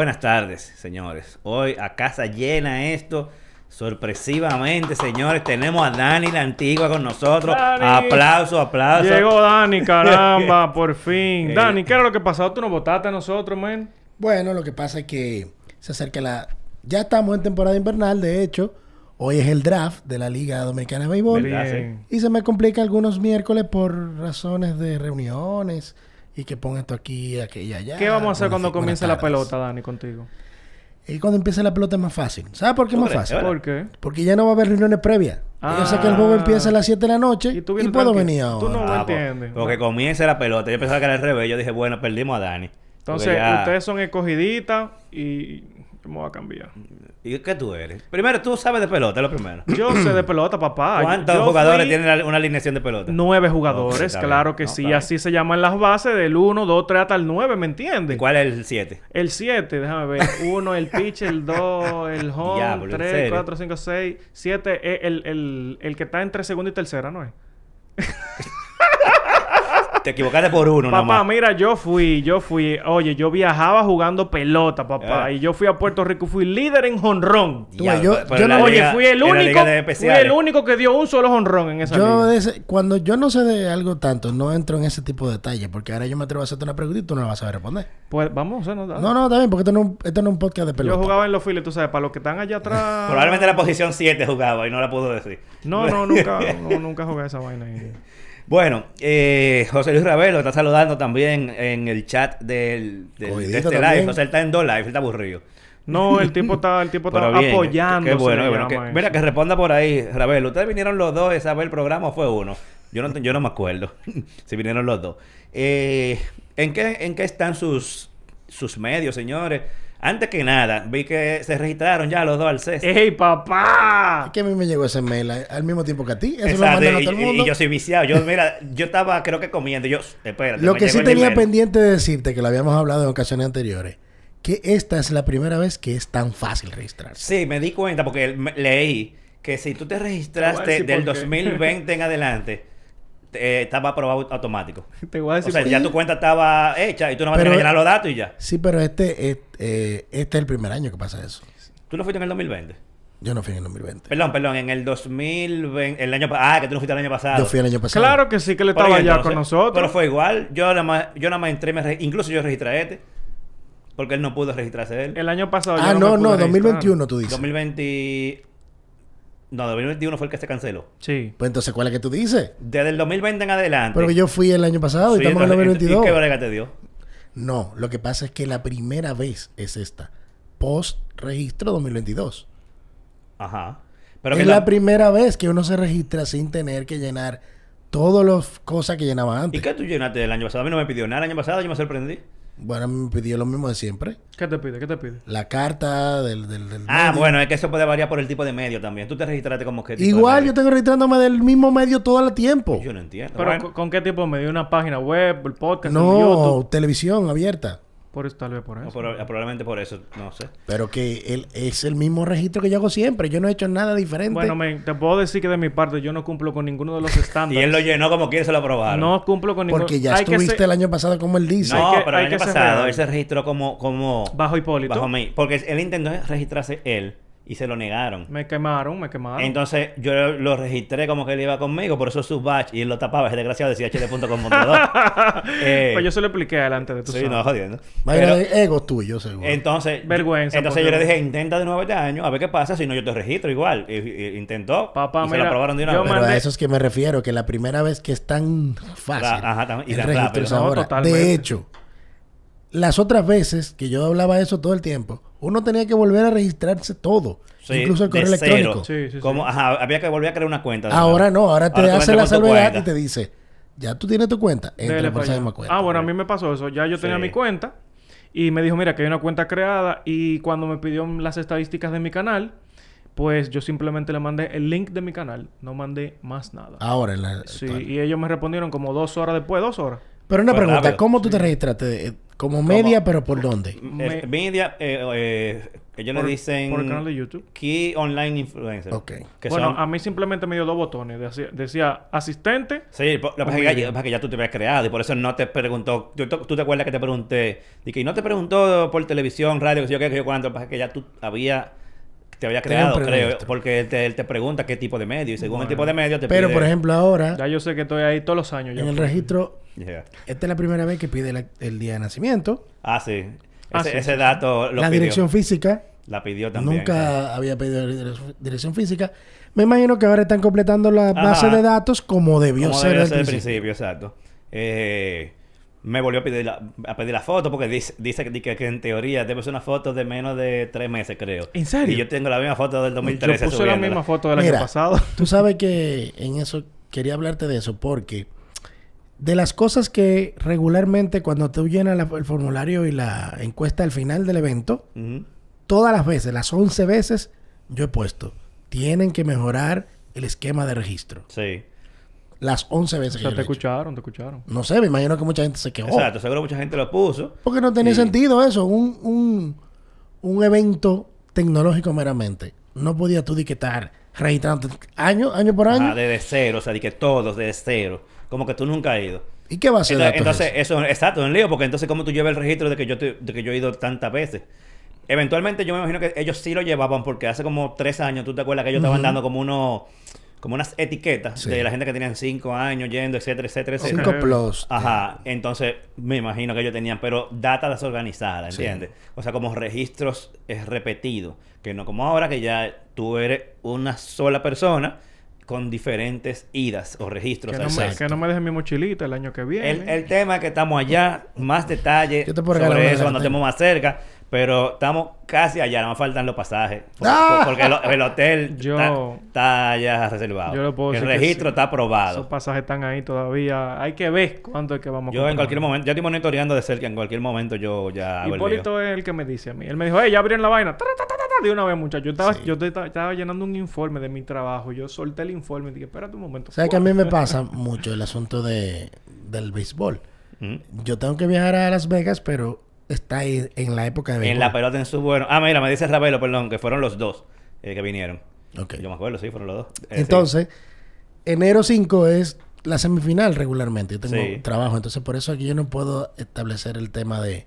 Buenas tardes, señores. Hoy a casa llena esto. Sorpresivamente, señores, tenemos a Dani la Antigua con nosotros. Dani. Aplauso, aplauso. Llegó Dani, caramba, por fin. Eh. Dani, ¿qué era lo que pasó? ¿Tú nos votaste a nosotros, man? Bueno, lo que pasa es que se acerca la... Ya estamos en temporada invernal, de hecho. Hoy es el draft de la Liga Dominicana de Béisbol. Y se me complica algunos miércoles por razones de reuniones y que ponga esto aquí, aquella allá. ¿Qué vamos a hacer cuando comience la pelota, Dani, contigo? Y cuando empiece la pelota es más fácil. ¿Sabes por qué es ¿Tú más fácil? ¿Por qué? Porque ya no va a haber reuniones previas. Yo sé que el juego Ah. empieza a las 7 de la noche y, tú vienes puedo tranquilo. venir ahora. Tú no- Ah, po- entiendes. Porque comience la pelota. Yo pensaba que era al revés. Yo dije, bueno, perdimos a Dani. Entonces, ya- ustedes son escogiditas y... ¿Cómo va a cambiar? ¿Y qué tú eres? Primero, tú sabes de pelota, es lo primero. Yo sé de pelota, papá. ¿Cuántos Yo jugadores fui tienen una alineación de pelota? Nueve jugadores, claro que No, sí. Así se llaman las bases del 1, 2, 3 hasta el 9, ¿me ¿Y entiendes? cuál es el 7? El 7, déjame ver. 1, el pitch, el 2, el home, Diablo, ¿en 3, serio? 4, 5, 6, 7. El, el, el que está entre segunda y tercera, ¿no es? Te equivocaste por uno, Papá, nomás. mira, yo fui, yo fui, oye, yo viajaba jugando pelota, papá, Ah. y yo fui a Puerto Rico, fui líder en jonrón. Yo- no- Oye, liga- fui el único, fui el único que dio un solo jonrón en esa Yo liga. de ese- cuando yo no sé de algo tanto, no entro en ese tipo de detalles, porque ahora yo me atrevo a hacerte una pregunta y tú no la vas a saber responder. Pues vamos, o sea, no, No, bien, porque esto no, es un- esto no es un podcast de pelota. Yo jugaba en los files, tú sabes, para los que están allá atrás. Probablemente la posición 7 jugaba y no la puedo decir. No, no, nunca, no, nunca jugué esa vaina ahí. Bueno, eh, José Luis Ravelo está saludando también en el chat del, del- Coidito de este live. José él está en dos live, él está aburrido. No, el tipo está, el tipo está apoyando. Qué bueno, qué bueno. Que- mira, que responda por ahí, Ravelo. ¿Ustedes vinieron los dos a ver el programa o fue uno? Yo no, yo no me acuerdo si vinieron los dos. Eh, ¿en, qué, ¿En qué están sus, sus medios, señores? Antes que nada, vi que se registraron ya los dos al CES. ¡Ey, papá! Es que a mí me llegó ese mail al mismo tiempo que a ti. Eso lo Exacto, a y, todo el mundo. y yo soy viciado. Yo, mira, yo estaba creo que comiendo. Yo, espérate. Lo que sí tenía email. pendiente de decirte, que lo habíamos hablado en ocasiones anteriores, que esta es la primera vez que es tan fácil registrarse. Sí, me di cuenta porque leí que si tú te registraste decir del por qué. 2020 en adelante, eh, estaba aprobado automático. Te voy a O sea, ya tu cuenta estaba hecha y tú no vas a Pero- tener que llenar los datos y ya. Sí, pero este, es- eh, este es el primer año que pasa eso. ¿Tú no fuiste en el 2020? Yo no fui en el 2020. Perdón, perdón, en el 2020, el año Ah, que tú no fuiste el año pasado. Yo fui el año pasado. Claro que sí, que le estaba allá con nosotros. Pero fue igual. Yo nada más, yo nada más entré, me re- incluso yo registré este. Porque él no pudo registrarse él. El año pasado. yo Ah, me no, pude no, registrar. 2021 tú dices. 2020... No, 2021 fue el que se canceló. Sí. Pues entonces, ¿cuál es que tú dices? Desde el 2020 en adelante. Pero yo fui el año pasado Sí, y estamos en el entonces, 2022. ¿Y qué brega te dio? No, lo que pasa es que la primera vez es esta. Post registro 2022. Ajá. Pero es que la la- primera vez que uno se registra sin tener que llenar todas las cosas que llenaba ¿Y antes. qué tú llenaste el año pasado? A mí no me pidió nada el año pasado, yo me sorprendí. Bueno, me pidió lo mismo de siempre. ¿Qué te pide? ¿Qué te pide? La carta del... del, del Ah, medio. bueno, es que eso puede variar por el tipo de medio también. Tú te registraste como que... Igual yo tengo registrándome del mismo medio todo el tiempo. Yo no entiendo. ¿Pero Bueno, ¿con, con qué tipo de medio? ¿Una página web? ¿El podcast? ¿El No, YouTube? televisión abierta. Por eso, tal vez por no, eso. pero- probablemente por eso, no sé. Pero que él, es el mismo registro que yo hago siempre. Yo no he hecho nada diferente. Bueno, men, te puedo decir que de mi parte yo no cumplo con ninguno de los Y estándares. él lo llenó como quiere, se lo aprobaron. No cumplo con ninguno. porque ya Hay que estuviste el año pasado como él dice. No, que- pero el año pasado él se registró como... como Bajo Hipólito. bajo mí. Porque él intentó registrarse él y se lo negaron. Me quemaron, me quemaron. Entonces yo lo registré como que él iba conmigo, por eso su batch y él lo tapaba, ese desgraciado decía hd.com.do. eh, pues yo se lo expliqué adelante de tu sí, no, jodiendo. Pero- de ego tuyo, seguro. Entonces, Vergüenza, Entonces yo le dije, intenta de nuevo este año, a ver qué pasa, si no yo te registro igual. Y, y- intentó. Papá, y se mira, lo aprobaron de una vez. Pero a eso es que me refiero, que la primera vez que es tan fácil Ra- ajá, y tan rápido. es No. De hecho, las otras veces que yo hablaba eso todo el tiempo, uno tenía que volver a registrarse todo. Sí, incluso el correo electrónico. Sí, sí, sí. Como, ajá, había que volver a crear una cuenta. Ahora no, ahora te Ahora hace la salvedad y te dice, ya tú tienes tu cuenta, Dele entra por para esa allá. misma cuenta. Ah, bueno, a mí me pasó eso. Ya yo tenía mi cuenta y me dijo, mira, que hay una cuenta creada y cuando me pidió las estadísticas de mi canal, pues yo simplemente le mandé el link de mi canal. No mandé más nada. Ahora en la sí, actual. y ellos me respondieron como dos horas después, dos horas. Pero una Pues pregunta, rápido. ¿cómo tú te registraste? Como media, pero ¿por dónde? Eh, media, eh, eh, ellos por, le dicen... Por el canal de YouTube. Key Online Influencer. Ok. Que bueno, son- a mí simplemente me dio dos botones. Decía, decía asistente. Sí, lo que pasa es que ya- que ya tú te habías creado y por eso no te preguntó. ¿Tú, tú te acuerdas que te pregunté? Y que no te preguntó por televisión, radio, que sé yo qué, que yo cuánto. Lo que pasa es que ya tú había, te había creado, creo. Porque él te, él te pregunta qué tipo de medio y según el tipo de medio te Pero, pide- por ejemplo, ahora, Ya yo sé que estoy ahí todos los años. ya en el registro, Yeah. esta es la primera vez que pide la- el día de nacimiento. Ah, sí. Ah, ese, sí, ese dato lo la pidió. dirección física. La pidió también. Nunca había pedido dire- dirección física. Me imagino que ahora están completando la base Ajá. de datos como debió Como ser debió ser al principio. principio, exacto. Eh, me volvió a pedir la, a pedir la foto porque dice, dice que, que- que en teoría debe ser una foto de menos de tres meses, creo. ¿En serio? Y yo tengo la misma foto del Yo 2013 puse la misma foto del Mira, año pasado. Tú sabes que en eso quería hablarte de eso porque de las cosas que regularmente cuando tú llenas la- el formulario y la encuesta al final del evento, todas las veces, las 11 veces, yo he puesto, tienen que mejorar el esquema de registro. Sí. Las 11 O veces que sea, yo te lo he hecho. escucharon, te escucharon. No sé, me imagino que mucha gente se quejó. Exacto, seguro mucha gente lo puso. Porque no tenía sentido eso. Un, un, un evento tecnológico meramente. No podía tú etiquetar registrando año, año por año. Ajá, desde cero, o sea, de que todos desde cero. Como que tú nunca has ido. ¿Y qué va a ser? Entonces, entonces, eso, exacto, un lío, porque entonces, ¿cómo tú llevas el registro de que yo te- de que yo he ido tantas veces? Eventualmente, yo me imagino que ellos sí lo llevaban, porque hace como tres años, tú te acuerdas que ellos estaban dando como unos, como unas etiquetas Sí. de la gente que tenían cinco años yendo, etcétera, etcétera, etcétera. 5 plus. Ajá, entonces me imagino que ellos tenían, pero data desorganizada, Sí. ¿entiendes? O sea, como registros es repetidos, que no como ahora que ya tú eres una sola persona con diferentes idas o registros. Que no, me, que no me dejen mi mochilita el año que viene. El, el tema es que estamos allá, más detalles Yo te puedo regalar una sobre eso cuando estemos más cerca, pero estamos casi allá, nos faltan los pasajes. Por- ¡Ah! Porque el, el hotel Yo- está, está ya reservado. Yo le puedo el registro sí. está Esos aprobado. pasajes están ahí todavía. Hay que ver cuánto es que vamos a Yo en cualquier momento, yo estoy monitoreando de cerca, en cualquier momento yo ya. Hipólito es el que me dice a mí. Él me dijo, hey, ya abrieron la vaina. De una vez, muchacho. Yo estaba, Sí. yo te- estaba llenando un informe de mi trabajo. Yo solté el informe y dije, espérate un momento. ¿Sabes que a mí me pasa mucho el asunto de, del béisbol? Ujú. Yo tengo que viajar a Las Vegas, pero está ahí en la época de béisbol. En la pelota en su bueno. Ah, mira, me dice Ravelo, perdón, que fueron los dos eh, que vinieron. Ok. Yo me acuerdo, sí, fueron los dos. Eh, sí. Entonces, enero 5 es la semifinal regularmente. Yo tengo Sí. trabajo. Entonces, por eso aquí yo no puedo establecer el tema de...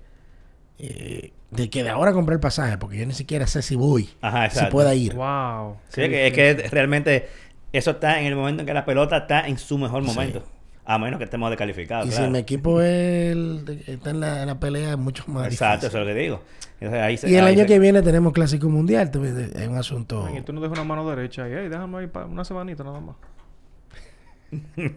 eh, de que de ahora compré el pasaje, porque yo ni siquiera sé si voy, Ajá, si pueda ir. Wow. Sí, es que, es que realmente eso está en el momento en que la pelota está en su mejor momento. A menos que estemos descalificados. y claro. si mi equipo es el está en la, en la pelea, es mucho más Exacto, eso es lo que digo. Entonces, ahí se- Y el ahí año se- que viene tenemos Clásico Mundial. Es un asunto... Y tú no dejas una mano derecha ahí. Hey, déjame ahí para una semanita nada más.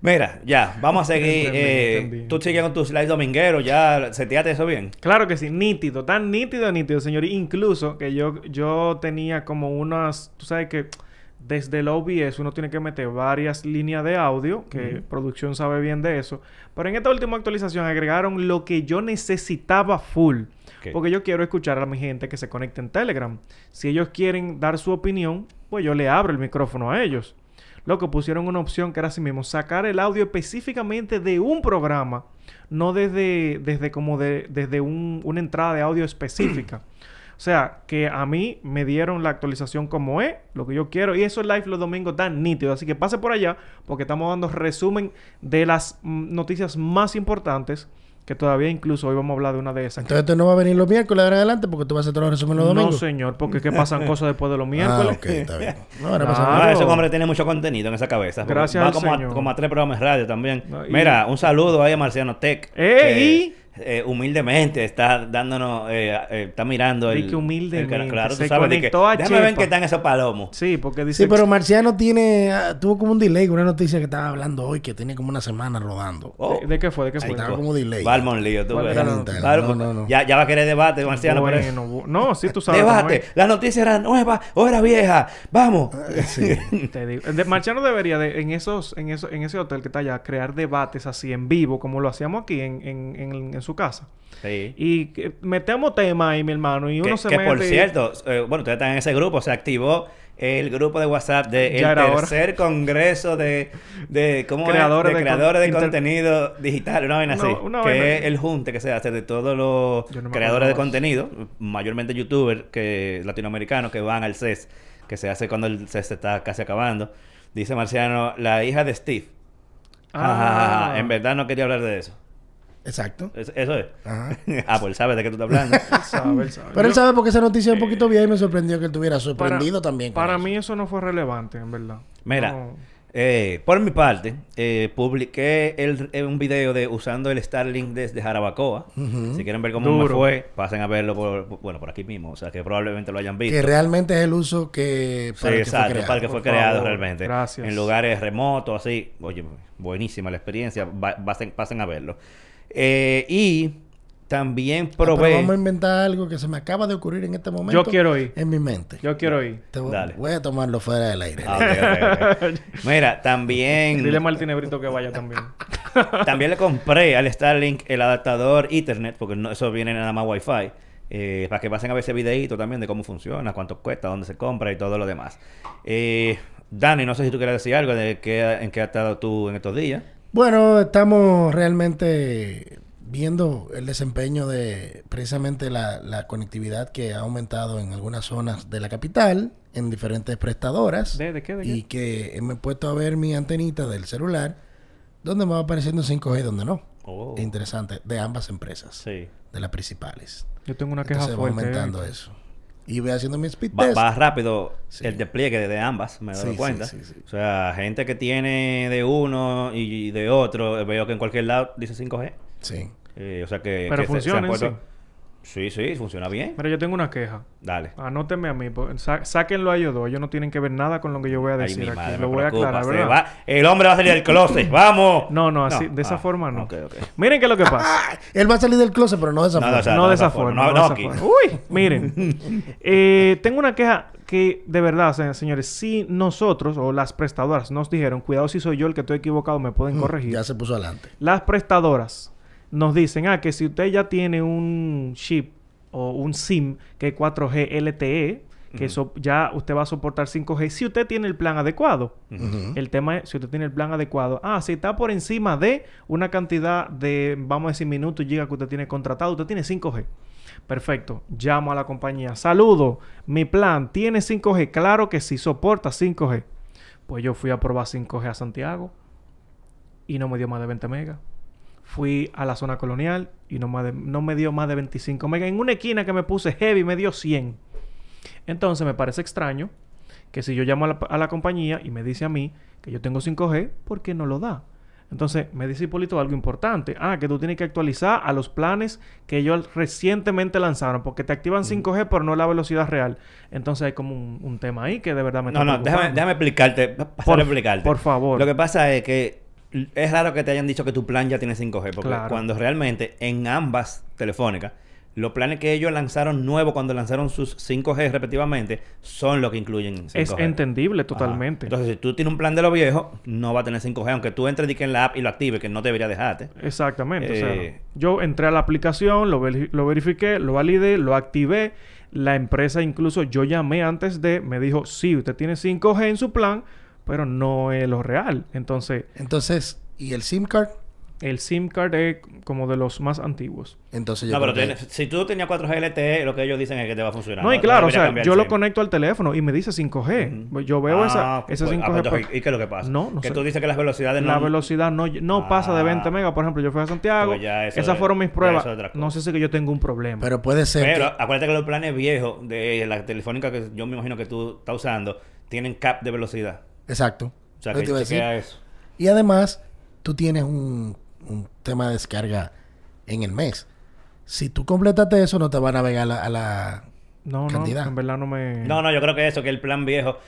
Mira, ya, vamos a seguir. Entendí, eh, entendí. Tú sigues con tus slides domingueros, ya seteaste eso bien. Claro que sí, nítido, tan nítido, nítido, señor. Incluso que yo, yo tenía como unas, tú sabes que desde el OBS uno tiene que meter varias líneas de audio, que producción sabe bien de eso. Pero en esta última actualización agregaron lo que yo necesitaba full. Porque yo quiero escuchar a mi gente que se conecte en Telegram. Si ellos quieren dar su opinión, pues yo le abro el micrófono a ellos. Lo que pusieron una opción que era así mismo, sacar el audio específicamente de un programa, no desde, desde como de, desde un- una entrada de audio específica. o sea, que a mí me dieron la actualización como es, lo que yo quiero, y eso es live los domingos tan nítido. Así que pase por allá, porque estamos dando resumen de las mm, noticias más importantes, que todavía incluso hoy vamos a hablar de una de esas. Entonces tú no vas a venir los miércoles de ahora adelante porque tú vas a hacer todos los resúmenes los no, domingos. señor, porque ¿qué pasan cosas después de los Ah, miércoles? ok, está bien. No, ahora Claro. pasa Ah, nada. ese hombre tiene mucho contenido en esa cabeza. Gracias Va al como a, Señor. como a tres programas de radio también. No, y- Mira, un saludo ahí a Marciano Tech. ¡Ey! Eh, humildemente está dándonos, eh, eh, está mirando el. Que humildemente, el- claro, tú se sabes, di que, a déjame ver qué están esos palomos. Sí, porque dice... Sí, pero Marciano tiene... ah, tuvo como un delay, una noticia que estaba hablando hoy que tiene como una semana rodando. Oh, ¿De, de qué fue? ¿De qué ahí fue? Estaba como delay. Valmont Lío, tú ¿Cuál ves. No, no, no. Ya, ya va a querer debate, Marciano. Bueno, no, sí, tú sabes. cómo Debate. La noticia era nueva o era vieja. Vamos. Sí. es. Te digo. De, Marciano debería, de, en esos, en eso, en ese hotel que está allá, crear debates así en vivo, como lo hacíamos aquí en, en, en, en su casa. Sí. Y metemos tema ahí, mi hermano, y uno que, se que mete... por y- cierto, eh, bueno, ustedes están en ese grupo, se activó el grupo de WhatsApp del hora. tercer congreso de, de ¿cómo es? Creadores de, de creadores con- de inter- contenido digital, una vaina Una- así, una que vaina. es el junte que se hace de todos los no creadores de contenido, mayormente youtubers que latinoamericanos que van al CES, que se hace cuando el CES está casi acabando. Dice Marciano, la hija de Steve. Ah. en verdad no quería hablar de eso. Exacto. Es- Eso es. Ajá. ah, pues sabe de qué tú estás hablando. Él sabe, él sabe. Pero él sabe porque esa noticia es un poquito vieja y me sorprendió que él estuviera para- sorprendido también. Para eso. mí eso no fue relevante, en verdad. Mira, No. eh, por mi parte, eh, publiqué el- eh, un video de usando el Starlink desde Jarabacoa. Si quieren ver cómo me fue, pasen a verlo por, por- bueno, por aquí mismo. O sea, que probablemente lo hayan visto. Que realmente es el uso que Sí, para el que fue exacto, creado. para el que fue Por creado favor, realmente. gracias. En lugares remotos, así. Oye, buenísima la experiencia. Va- pasen, pasen a verlo. Eh, y también Ah, probé... vamos a inventar algo que se me acaba de ocurrir en este momento. Yo quiero ir. En mi mente. Yo quiero ir. Te voy, Dale. voy a tomarlo fuera del aire. Ah. Mira, también... Dile a Martínez Brito que vaya también. También le compré al Starlink el adaptador Ethernet, porque no, eso viene nada más Wi-Fi. eh, para que pasen a ver ese videito también de cómo funciona, cuánto cuesta, dónde se compra y todo lo demás. Eh, Dani, no sé si tú quieres decir algo de qué, en qué has estado tú en estos días. Bueno, estamos realmente viendo el desempeño de precisamente la, la conectividad que ha aumentado en algunas zonas de la capital, en diferentes prestadoras. ¿De, de qué? ¿De y qué? que me he puesto a ver mi antenita del celular, donde me va apareciendo 5G y donde no. Oh. Interesante, de ambas empresas, Sí. de las principales. Yo tengo una queja Entonces va fuerte. aumentando eh. eso. Y voy haciendo mi speed Va, test. va rápido Sí. el despliegue de ambas, me Sí, sí, cuenta. sí, sí. O sea, gente que tiene de uno y de otro, veo que en cualquier lado dice 5G. Sí. Eh, o sea que... Pero que se- se sí. Sí, funciona bien. Pero yo tengo una queja. Dale. Anótenme a mí. sa- sáquenlo a ellos dos. Ellos no tienen que ver nada con lo que yo voy a Ay, decir aquí. lo voy a aclarar, se ¿verdad? va- el hombre va a salir del closet. ¡Vamos! No, no, así, de esa Ah, forma no. ok, ok. Miren qué es lo que pasa. Ah, él va a salir del closet, pero no de esa No, forma. o sea, no de esa forma. no, no de no esa aquí. forma. Uy, miren. Eh, tengo una queja que, de verdad, se- señores, si nosotros o las prestadoras nos dijeron, cuidado si soy yo el que estoy equivocado, me pueden corregir. Mm, Ya se puso adelante. Las prestadoras nos dicen, ah, que si usted ya tiene un chip o un SIM que es 4G LTE, que eso ya usted va a soportar 5G, si usted tiene el plan adecuado. El tema es si usted tiene el plan adecuado. Ah, si está por encima de una cantidad de, vamos a decir, minutos gigas que usted tiene contratado, usted tiene 5G. Perfecto. Llamo a la compañía. Saludo. Mi plan tiene 5G. Claro que sí, soporta 5G. Pues yo fui a probar 5G a Santiago y no me dio más de 20 megas. Fui a la zona colonial y no, más de- no me dio más de 25 megas. En una esquina que me puse heavy me dio 100. Entonces me parece extraño que si yo llamo a la, a la compañía y me dice a mí que yo tengo 5G, ¿por qué no lo da? Entonces me dice Hipólito algo importante. Ah, que tú tienes que actualizar a los planes que ellos recientemente lanzaron, porque te activan 5G, pero no la velocidad real. Entonces hay como un, un tema ahí que de verdad me No, está no, déjame, déjame explicarte. Por- explicarte. por favor. Lo que pasa es que es raro que te hayan dicho que tu plan ya tiene 5G, porque Claro. cuando realmente en ambas telefónicas, los planes que ellos lanzaron nuevos cuando lanzaron sus 5G respectivamente son los que incluyen 5G. Es entendible Ajá. totalmente. Entonces, si tú tienes un plan de lo viejo, no va a tener 5G, aunque tú entres que en la app y lo actives, que no debería dejarte. Exactamente. o Eh, sea, yo entré a la aplicación, lo verifiqué, lo validé, lo activé. La empresa incluso, yo llamé antes de, me dijo, sí, usted tiene 5G en su plan, pero no es lo real. Entonces, Entonces, ¿y el SIM card? el SIM card es como de los más antiguos. Entonces yo No, pero que- si tú tenías 4G LTE, lo que ellos dicen es que te va a funcionar. No, y claro, o sea, yo lo conecto al teléfono y me dice 5G. Pues Yo veo esa, Ah, ese pues, 5G. ah, pues, pues, ¿Y qué es lo que pasa? No, no Que sé. tú dices que las velocidades la no... velocidad no, no pasa de 20 Ah. megas. Por ejemplo, yo fui a Santiago. Pues ya eso Esas es- fueron mis ya pruebas. eso es otra cosa. No sé si es que yo tengo un problema. Pero puede ser Pero que... acuérdate que los planes viejos de la telefónica que yo me imagino que tú estás usando tienen cap de velocidad. Exacto. O sea, que te iba a decir. eso. Y además, tú tienes un, un tema de descarga en el mes. Si tú completaste eso, no te va a navegar a la... a la- no, no, cantidad. en verdad no me... No, no, yo creo que eso, que el plan viejo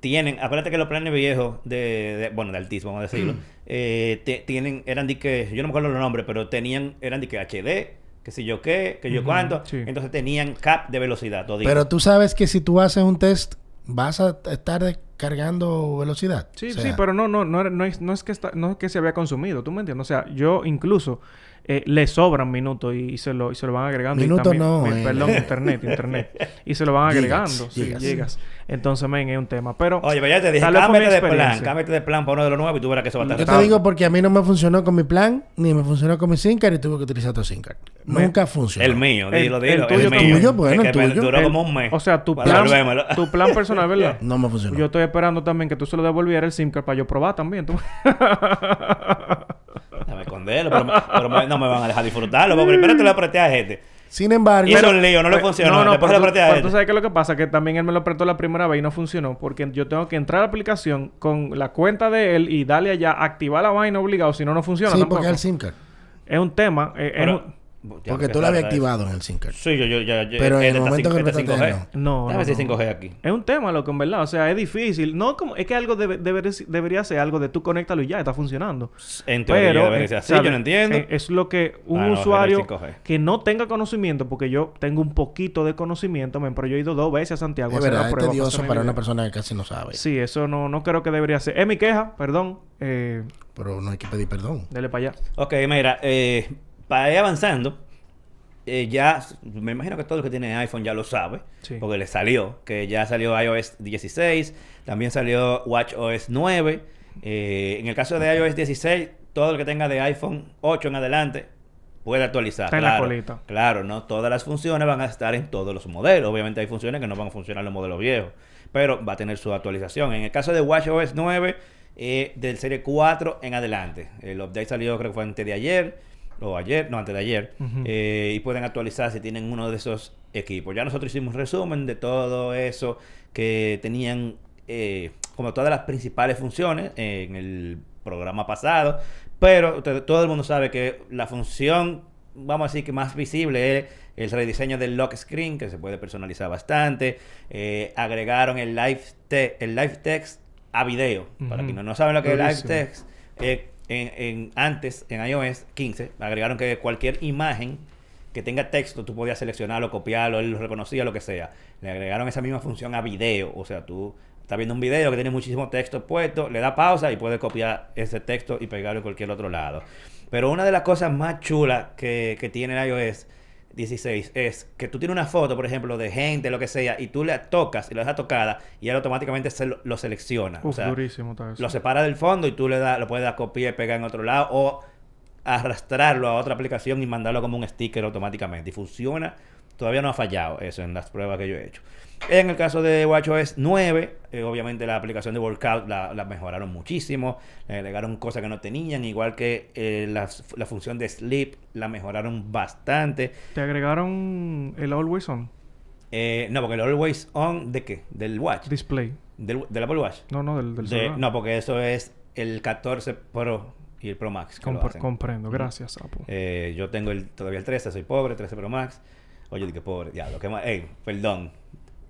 tienen, acuérdate que los planes viejos de, de- bueno, de altísimo, vamos a decirlo, eh, te- tienen, eran de que, yo no me acuerdo los nombres, pero tenían, eran de que HD, que si yo qué, que yo cuánto, sí. entonces tenían cap de velocidad, todo Pero tú sabes que si tú haces un test vas a estar descargando velocidad. Sí, O sea, sí, pero no, no, no, no es, no es que está, no es que se había consumido, ¿tú me entiendes? O sea, yo incluso eh, le sobran minutos y, y se lo, y se lo van agregando. Minutos no, eh. Perdón, internet, internet. Y se lo van Gigas, agregando, sí, gigas. Entonces, men, es un tema. Pero, Oye, pero ya te dije, cámbiate de plan, cámbiate de plan para uno de los nuevos y tú verás que eso va a estar Yo te digo porque a mí no me funcionó con mi plan, ni me funcionó con mi SIM card y tuve que utilizar otro SIM card. Me- Nunca funcionó. El mío, El- dilo, el dilo. tuyo el mío. Tuyo, bueno, el me tuyo. duró el- como un mes. o sea, tu plan, tu plan personal, ¿verdad? No me funcionó. Yo estoy esperando también que tú se lo devolvieras el SIM card para yo probar también. tú. Déjame esconderlo, pero, me- pero me- no me van a dejar disfrutarlo. Porque primero te lo presté a gente. Sin embargo, un lío, no le Pues, funcionó. No, no, Después pero, lo tú, pero tú sabes qué es lo que pasa, que también él me lo prestó la primera vez y no funcionó, porque yo tengo que entrar a la aplicación con la cuenta de él y darle allá, activar la vaina obligado, si no, no funciona. sí, tampoco. porque es el SIM card. Es un tema. eh, es Pero- un- Porque tú lo habías activado en el SIM card. Sí, yo, yo, ya. ya- Pero en el momento que prestaste, 5G. No, Déjame no, ver si no. 5G aquí. Es un tema, loco, en verdad. O sea, es difícil. No como... Es que algo debe- deber- debería ser algo de tú conéctalo y ya, está funcionando. En teoría, Pero, debería eh, ser así, ¿sabes? yo no entiendo. Eh, es lo que un Ah, usuario 5G. que no tenga conocimiento, porque yo tengo un poquito de conocimiento, men, pero yo he ido dos veces a Santiago a Es hacer verdad, la es tedioso para una persona que casi no sabe. Sí, eso no, no creo que debería ser. Es mi queja, perdón. Eh, Pero no hay que pedir perdón. dele para allá. Ok, mira, eh, para ir avanzando, eh, ya, me imagino que todo el que tiene iPhone ya lo sabe, Sí. porque le salió, que ya salió iOS 16, también salió WatchOS 9. eh, en el caso de iOS 16, todo el que tenga de iPhone 8 en adelante puede actualizar. Está en la claro. Claro, no todas las funciones van a estar en todos los modelos. Obviamente hay funciones que no van a funcionar en los modelos viejos, pero va a tener su actualización. En el caso de WatchOS 9, eh, del serie 4 en adelante. El update salió creo que fue antes de ayer, o ayer, no, antes de ayer, eh, y pueden actualizar si tienen uno de esos equipos. Ya nosotros hicimos un resumen de todo eso que tenían eh, como todas las principales funciones eh, en el programa pasado, pero todo el mundo sabe que la función, vamos a decir que más visible es el rediseño del lock screen, que se puede personalizar bastante. Eh, agregaron el live, te- el live text a video. Para quienes no saben lo que es live text, eh, en, antes, en iOS 15, agregaron que cualquier imagen que tenga texto, tú podías seleccionarlo, copiarlo, él lo reconocía, lo que sea. Le agregaron esa misma función a video. O sea, tú estás viendo un video que tiene muchísimo texto puesto, le da pausa y puedes copiar ese texto y pegarlo en cualquier otro lado. Pero una de las cosas más chulas que, que tiene iOS 16 es que tú tienes una foto, por ejemplo, de gente, lo que sea, y tú la tocas y la dejas tocada y él automáticamente se lo, lo selecciona. Uf, o sea, durísimo lo separa del fondo y tú le das, lo puedes dar copiar y pegar en otro lado o arrastrarlo a otra aplicación y mandarlo como un sticker automáticamente. Y funciona, todavía no ha fallado eso en las pruebas que yo he hecho. En el caso de WatchOS 9, eh, obviamente la aplicación de Workout la, la mejoraron muchísimo, le agregaron cosas que no tenían, igual que eh, la función de Sleep la mejoraron bastante. ¿Te agregaron el Always On Eh, no, porque el Always On, ¿de qué? Del Watch. Display? Del, del Apple Watch. No, no, del, del De- celular. no, porque eso es el 14 Pro y el Pro Max. comprendo. Gracias, Apo. Eh, yo tengo el, todavía el 13, soy pobre, 13 Pro Max. Oye, dije pobre, diablo, qué más. Ey, perdón,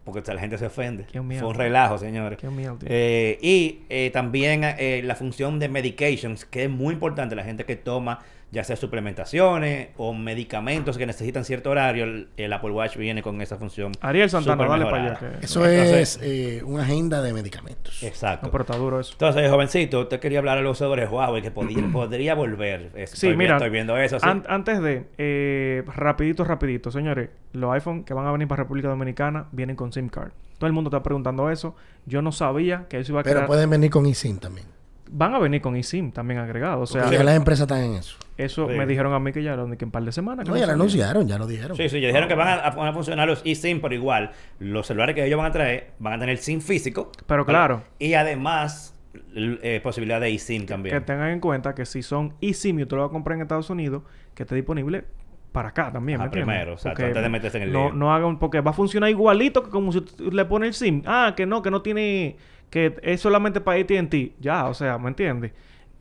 porque la gente se ofende. Qué. Fue un relajo, señores. Qué. Eh, y eh, también eh, la función de medications, que es muy importante, la gente que toma ya sea suplementaciones o medicamentos que necesitan cierto horario, el, el Apple Watch viene con esa función. Ariel Santana, dale para allá. Que... Eso Entonces- es eh, una agenda de medicamentos. Exacto. No, pero está duro eso. Entonces, jovencito, usted quería hablar algo sobre Huawei, que podía- podría volver. Es- Sí, estoy, mira. Estoy viendo eso, sí. An- antes de, eh, rapidito, rapidito, señores, los iPhone que van a venir para República Dominicana vienen con SIM card. Todo el mundo está preguntando eso. Yo no sabía que eso iba a Pero crear... pueden venir con eSIM también. Van a venir con eSIM también agregado. O sea, las empresas están en eso. eso Sí. me dijeron a mí que ya lo que en un par de semanas. No, ya lo anunciaron, ya lo dijeron. Sí, sí, ya dijeron que van a, a- van a funcionar los eSIM, pero igual, los celulares que ellos van a traer van a tener SIM físico. Pero claro. Y además, eh, posibilidad de eSIM también. Que tengan en cuenta que si son eSIM y tú lo vas a comprar en Estados Unidos, que esté disponible para acá también. Ajá, ¿me entiendes? primero, exacto, Porque antes de meterse en el no, lío. no hagan, porque va a funcionar igualito que como si tú le pones el SIM. Ah, que no, que no tiene, que es solamente para AT&T. Ya, o sea, ¿me entiendes?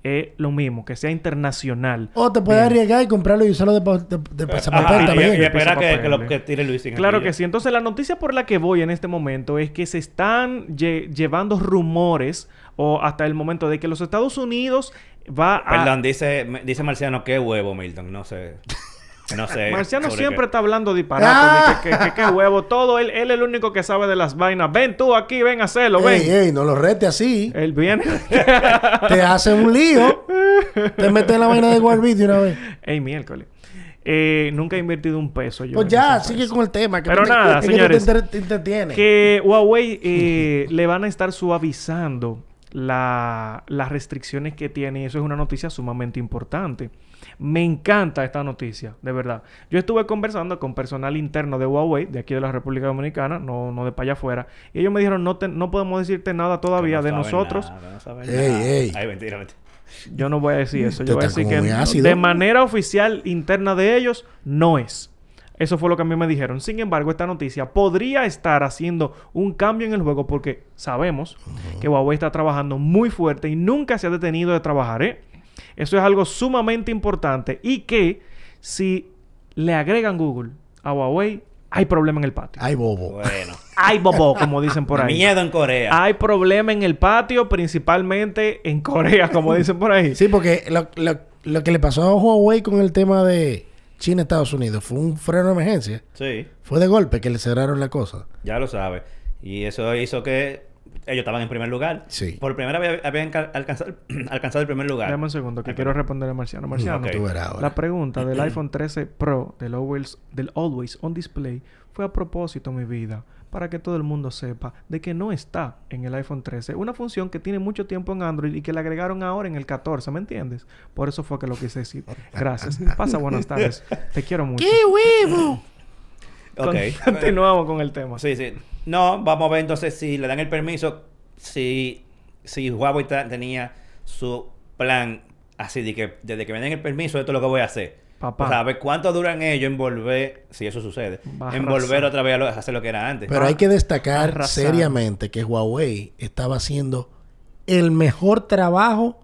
Es lo mismo, que sea internacional. O te puedes Bien. arriesgar y comprarlo y usarlo de, pa- de, de Ajá, pasapapel y- también. Y, espera que, lo que tire Luis Claro que sí. Entonces, la noticia por la que voy en este momento es que se están lle- llevando rumores o hasta el momento de que los Estados Unidos va a... Perdón, dice, dice Marciano, qué huevo, Milton. No sé. No sé. Marciano siempre qué. está hablando disparate. Ah. de que, que, que- que huevo. Todo. Él, él es el único que sabe de las vainas. Ven tú aquí, ven a hacerlo, ven. Ey, ey, no lo rete así. Él viene. Te hace un lío. Te metes en la vaina de de una vez. Ey, miércoles. Eh, nunca he invertido un peso yo. Pues ya, sigue con el tema. que Pero te- nada, que señores, te, entre- te entretienes. Que Huawei eh, le van a estar suavizando la- las restricciones que tiene y eso es una noticia sumamente importante. Me encanta esta noticia, de verdad. Yo estuve conversando con personal interno de Huawei, de aquí de la República Dominicana, no, no de para allá afuera, y ellos me dijeron, no, te- no podemos decirte nada todavía de nosotros. nada, no saben Ey, nada. ey. Ay, mentira, mentira. Yo no voy a decir eso. Yo voy a decir que de manera oficial interna de ellos no es. Eso fue lo que a mí me dijeron. Sin embargo, esta noticia podría estar haciendo un cambio en el juego porque sabemos que Huawei está trabajando muy fuerte y nunca se ha detenido de trabajar. ¿eh? Eso es algo sumamente importante y que si le agregan Google a Huawei, hay problema en el patio. Ay, bobo. Bueno. Hay bobo, como dicen por ahí. Miedo en Corea. Hay problema en el patio, principalmente en Corea, como dicen por ahí. Sí, porque lo, lo- lo que le pasó a Huawei con el tema de China-Estados Unidos fue un freno de emergencia. Sí, Fue de golpe que le cerraron la cosa. ya lo sabe. Y eso hizo que ellos estaban en primer lugar. Sí. Por primera vez habían ca- alcanzado, alcanzado el primer lugar. Dame un segundo, que quiero responder a Marciano. Marciano, Ok. Tú verás ahora. la pregunta del iPhone 13 Pro del Always, del Always On Display fue a propósito, mi vida, para que todo el mundo sepa de que no está en el iPhone 13. Una función que tiene mucho tiempo en Android y que le agregaron ahora en el 14, ¿me entiendes? Por eso fue que lo quise decir. Gracias. Pasa buenas tardes. Te quiero mucho. huevo! Ok. Con- Continuamos con el tema. Sí, sí. No, vamos a ver entonces si le dan el permiso, si, si Huawei tenía su plan así de que desde que me den el permiso, esto es lo que voy a hacer. Papá. O sea, a ver cuánto duran ellos en volver, si eso sucede, Va a en volver otra vez a, lo- a hacer lo que era antes. Pero hay que destacar seriamente que Huawei estaba haciendo el mejor trabajo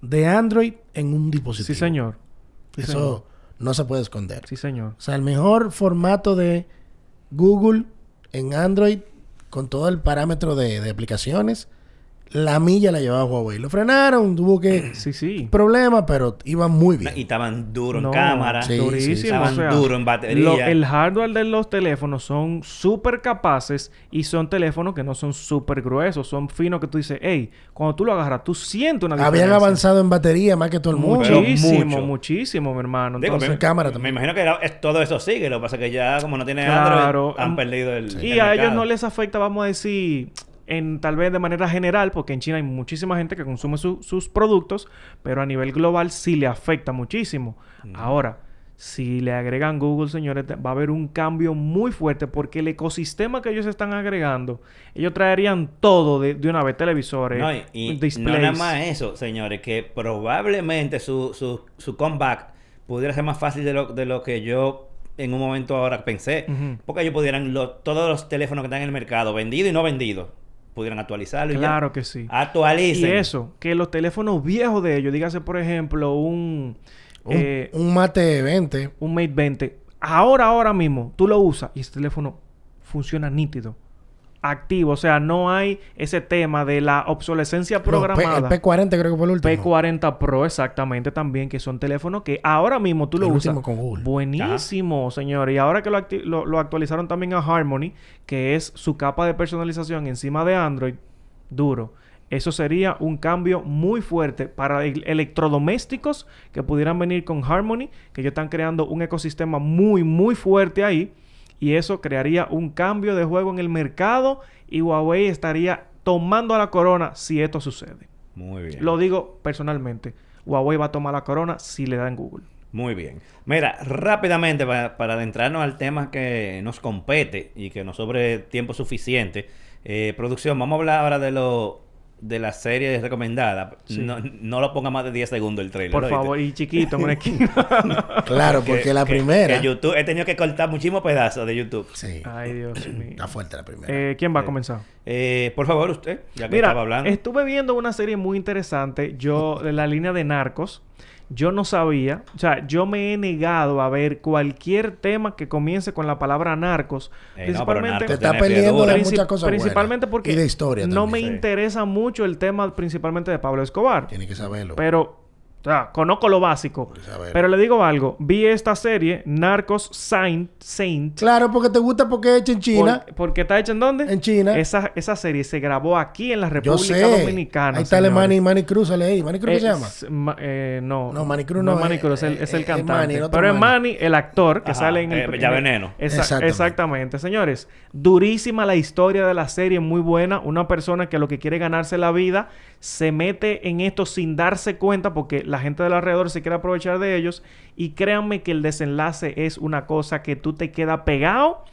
de Android en un dispositivo. Sí, señor. Sí, Eso señor. no se puede esconder. Sí, señor. O sea, el mejor formato de Google en Android con todo el parámetro de, de aplicaciones, la milla la llevaba Huawei. Lo frenaron, tuvo que Sí, sí. problemas, pero iba muy bien. Y estaban duros No, en cámara, Sí, durísimo, sí, estaban o sea, duros en batería. lo- el hardware de los teléfonos son súper capaces y son teléfonos que no son súper gruesos, son finos que tú dices, hey, cuando tú lo agarras, tú sientes una diferencia. Habían avanzado en batería más que todo el mundo. Muchísimo, mucho. muchísimo, mi hermano. Digo, Entonces, en cámara me también. imagino que era- es- todo eso sigue, lo que pasa es que ya como no tiene Claro, Android, han perdido el, y el a ellos no les afecta, vamos a decir, en tal vez de manera general, porque en China hay muchísima gente que consume su- sus productos, pero a nivel global sí le afecta muchísimo. Ahora, si le agregan Google, señores, va a haber un cambio muy fuerte porque el ecosistema que ellos están agregando, ellos traerían todo de, de una vez, televisores, No, y, y no displays. nada más eso, señores, que probablemente su, su, su comeback pudiera ser más fácil de lo, de lo que yo en un momento ahora pensé. Porque ellos pudieran, lo- todos los teléfonos que están en el mercado, vendidos y no vendidos, pudieran actualizarlo. y ya. Claro que sí. Actualicen. Y eso, que los teléfonos viejos de ellos, dígase por ejemplo un, Un, eh, un Mate 20. un Mate 20, ahora, ahora mismo, tú lo usas y ese teléfono funciona nítido, activo. O sea, no hay ese tema de la obsolescencia P- programada. el P40 creo que fue el último. P40 Pro exactamente también, que son teléfonos que ahora mismo tú lo El usas. con Google. Buenísimo, señor. Y ahora que lo, acti- lo- lo actualizaron también a Harmony, que es su capa de personalización encima de Android, duro. Eso sería un cambio muy fuerte para el- electrodomésticos que pudieran venir con Harmony, que ellos están creando un ecosistema muy, muy fuerte ahí. Y eso crearía un cambio de juego en el mercado y Huawei estaría tomando a la corona si esto sucede. Muy bien. Lo digo personalmente. Huawei va a tomar la corona si le dan Google. Muy bien. Mira, rápidamente para, para adentrarnos al tema que nos compete y que nos sobre tiempo suficiente. eh, producción, vamos a hablar ahora de lo de la serie recomendada. Sí. No, no lo ponga más de 10 segundos el trailer. Por favor, y chiquito en una esquina. Claro, Que- porque la que- primera. que YouTube, he tenido que cortar muchísimos pedazos de YouTube. Sí. Ay, Dios mío. Está fuerte la primera. Eh, ¿Quién va a Sí. comenzar? Eh, por favor, usted, ya que Mira, estaba hablando. estuve viendo una serie muy interesante. Yo, de la línea de Narcos. Yo no sabía, o sea, yo me he negado a ver cualquier tema que comience con la palabra narcos. Eh, no, pero Te está perdiendo de muchas cosas buenas. principalmente porque Y de historia no también. me Sí. interesa mucho el tema principalmente de Pablo Escobar. Tiene que saberlo. Pero O sea, conozco lo básico. Pues. Pero le digo algo. Vi esta serie, Narcos Saint, Saint Claro, porque te gusta porque es hecha en China. por- porque está hecha en dónde? En China. Esa, esa serie se grabó aquí en la Yo República sé. Dominicana. Ahí está el señores. Manny, Manny Cruz, sale ahí. ¿Manny Cruz qué se llama? Ma- eh, no. No, Manny Cruz no. no, es Manny es- Cruz, es el, es- el es cantante. Manny, el Pero es Manny. Manny, el actor que Ajá, sale en el... eh, en ya el- Veneno. Esa- Exactamente. exactamente. Señores, durísima la historia de la serie, muy buena. Una persona que lo que quiere ganarse la vida se mete en esto sin darse cuenta porque la gente del alrededor se quiere aprovechar de ellos. Y créanme que el desenlace es una cosa que tú te queda pegado.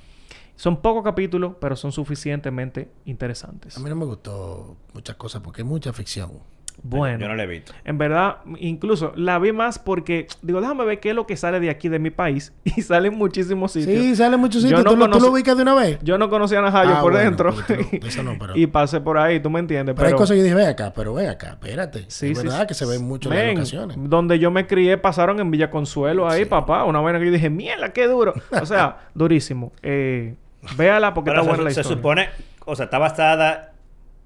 Son pocos capítulos, pero son suficientemente interesantes. A mí no me gustó muchas cosas porque hay mucha ficción. Bueno. Yo no lo he visto. En verdad, incluso la vi más porque digo, déjame ver qué es lo que sale de aquí de mi país y salen muchísimos sitios. Sí, sale en muchos sitios. no ¿Tú, lo- tú conocí- lo ubicas de una vez? Yo no conocía a Najayo Ah, por bueno, dentro no- eso no, pero- y pasé por ahí, tú me entiendes. Pero, hay cosas que yo dije, ve acá, pero ve acá, espérate. Sí, es sí, verdad sí. que se ven mucho Men, las locaciones. Donde yo me crié pasaron en Villa Consuelo ahí, Sí. papá. Una vaina que yo dije, mierda, qué duro. O sea, durísimo. Eh, véala porque Pero está se, buena la se historia. supone, o sea, está basada.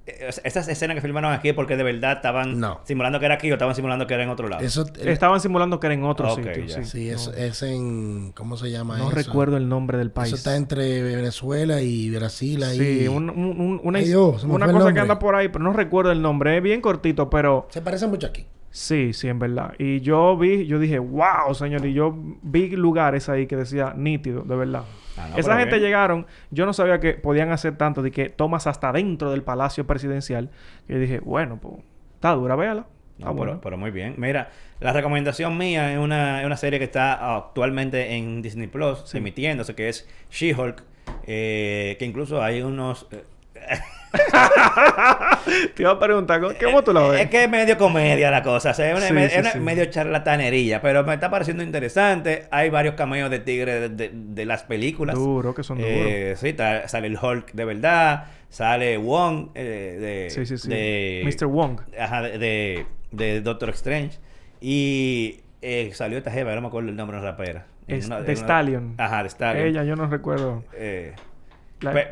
Eh, Estas escenas que filmaron aquí es porque de verdad estaban No. simulando que era aquí o estaban simulando que era en otro lado. Eso, el- Estaban simulando que era en otro Ok, sitio. ya. Sí, sí, es, no, es en... ¿Cómo se llama no eso? recuerdo el nombre del país. Eso está entre Venezuela y Brasil ahí. Sí, un- un- un- una, Ay, Dios, una cosa que anda por ahí, pero no recuerdo el nombre. Es bien cortito, pero Se parece mucho aquí. sí, sí, en verdad. Y yo vi, yo dije, wow, señor. Y yo vi lugares ahí que decía nítido, de verdad. Ah, no, Esa gente bien. llegaron, yo no sabía que podían hacer tanto de que tomas hasta dentro del palacio presidencial. Y yo dije, bueno, pues, está dura, véala. No, Ah, pero muy bien. Mira, la recomendación mía es una, es una serie que está actualmente en Disney Plus, Sí. emitiéndose, que es She-Hulk, eh, que incluso hay unos... eh, Te iba a preguntar, ¿cómo, ¿cómo tú la ves? Es que es medio comedia la cosa, o sea, es una, Sí, me- sí, es una sí. medio charlatanería, pero me está pareciendo interesante. Hay varios cameos de tigre de, de- de las películas. Duro, que son duros. Eh, sí, está- sale el Hulk de verdad, sale Wong eh, de, sí, sí, sí. de Mr. Wong. Ajá, de, Doctor Strange. Y eh, salió esta jeva, no me acuerdo el nombre de la rapera. En Es una- de una- Stallion. Ajá, de Stallion. Ella, yo no recuerdo. Eh,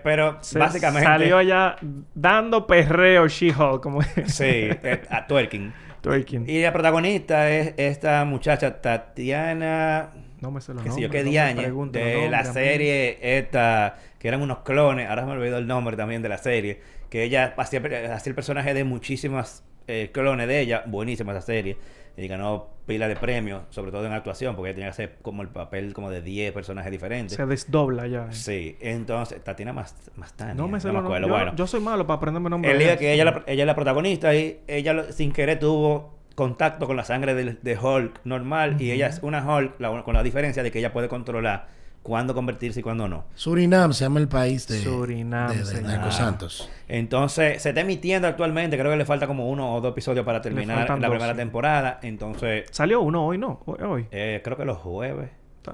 Pero se básicamente... Salió allá dando perreo She-Hulk, como Sí, eh, a twerking. Twerking. Y la protagonista es esta muchacha Tatiana... No me sé los qué sé yo, nombres, qué no de la nombres serie esta, que eran unos clones, ahora me olvidó el nombre también de la serie, que ella hacía, hacía el personaje de muchísimas eh, clones de ella, buenísima esa serie, y ganó pila de premios, sobre todo en actuación, porque ella tenía que hacer como el papel como de 10 personajes diferentes. Se desdobla ya. eh. Sí, entonces, Tatiana Mas- Mastani, No me sé me los acuerdo. Yo, bueno. yo soy malo para aprenderme nombres. El de es que ella, la- ella es la protagonista y ella lo- sin querer tuvo contacto con la sangre del- de, Hulk normal y ella es una Hulk la- con la diferencia de que ella puede controlar cuándo convertirse y cuándo no. Surinam se llama el país de, Surinam, de, de Ah. Santos. Entonces, se está emitiendo actualmente, creo que le falta como uno o dos episodios para terminar la dos, primera sí. temporada. Entonces, Salió uno hoy, ¿no? Hoy. hoy. eh, creo que los jueves.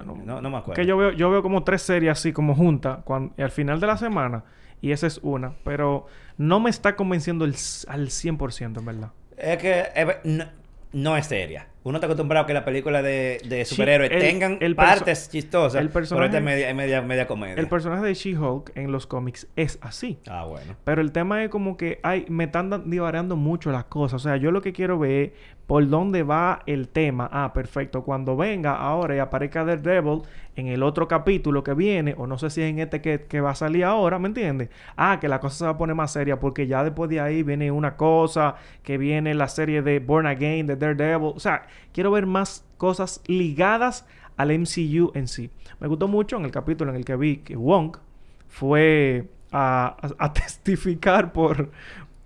No- No, no me acuerdo. Que yo veo, yo veo como tres series así como juntas cuan- y al final de la semana. Y esa es una. Pero no me está convenciendo el, al 100%, en verdad. Es que eh, no, no es seria. Uno está acostumbrado a que las películas de, de Sí, superhéroes el- tengan el partes chistosas, el pero esta personaje- es media, media, media comedia. El personaje de She-Hulk en los cómics es así. Ah, bueno. Pero el tema es como que ay, me están divariando mucho las cosas. O sea, yo lo que quiero ver por dónde va el tema. Ah, perfecto. Cuando venga ahora y aparezca Daredevil en el otro capítulo que viene, o no sé si es en este que, que va a salir ahora, ¿me entiendes? Ah, que la cosa se va a poner más seria porque ya después de ahí viene una cosa, que viene la serie de Born Again, de Daredevil. O sea, quiero ver más cosas ligadas al MCU en sí. Me gustó mucho en el capítulo en el que vi que Wong fue a testificar por,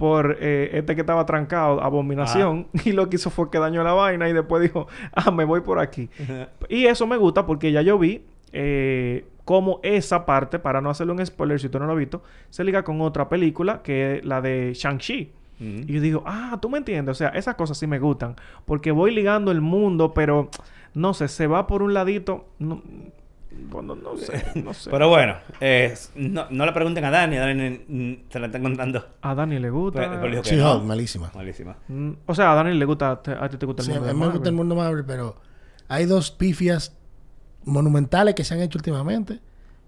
por eh, este que estaba trancado, Abominación, y lo que hizo fue que dañó la vaina y después dijo, ah, me voy por aquí. Y eso me gusta porque ya yo vi eh, cómo esa parte, para no hacerle un spoiler si tú no lo has visto, se liga con otra película que es la de Shang-Chi. Y yo digo, ah, tú me entiendes. O sea, esas cosas sí me gustan. Porque voy ligando el mundo, pero no sé, se va por un ladito. No, bueno, no sé, no sé. Pero bueno, eh, no, no le pregunten a Dani, a Dani se la están contando. A Dani le gusta. Pero- pero Sí, no. Hulk, malísima. Malísima. Mm, O sea, a Dani le gusta, a ti a ti te gusta el Sí, a mundo mí de me gusta el Marvel. mundo Marvel, pero hay dos pifias monumentales que se han hecho últimamente,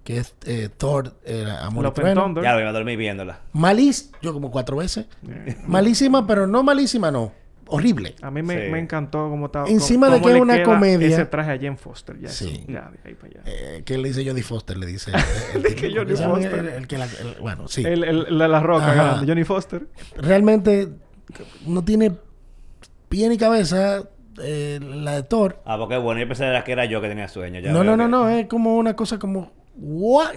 que es eh, Thor, eh, Amor y Trueno. Ya me iba a dormir viéndola. Malís, yo como cuatro veces. Eh, Malísima, pero no malísima, no. Horrible. A mí me, Sí. me encantó cómo estaba. Encima cómo- de que es una comedia. Ese traje a Jane Foster. Ya, Sí. ya, de ahí para allá. Eh, ¿Qué le dice Jodie Foster? Le dice. El, Que tipo, Jodie ¿cómo se llama? Foster. El- el que la- el- bueno, sí. El, el, la, la roca Ajá. grande, Johnny Foster. Realmente no tiene pie ni cabeza eh, la de Thor. Ah, porque bueno, yo pensé que era yo que tenía sueño. ya No, no, no, que- no. Es como una cosa como. what?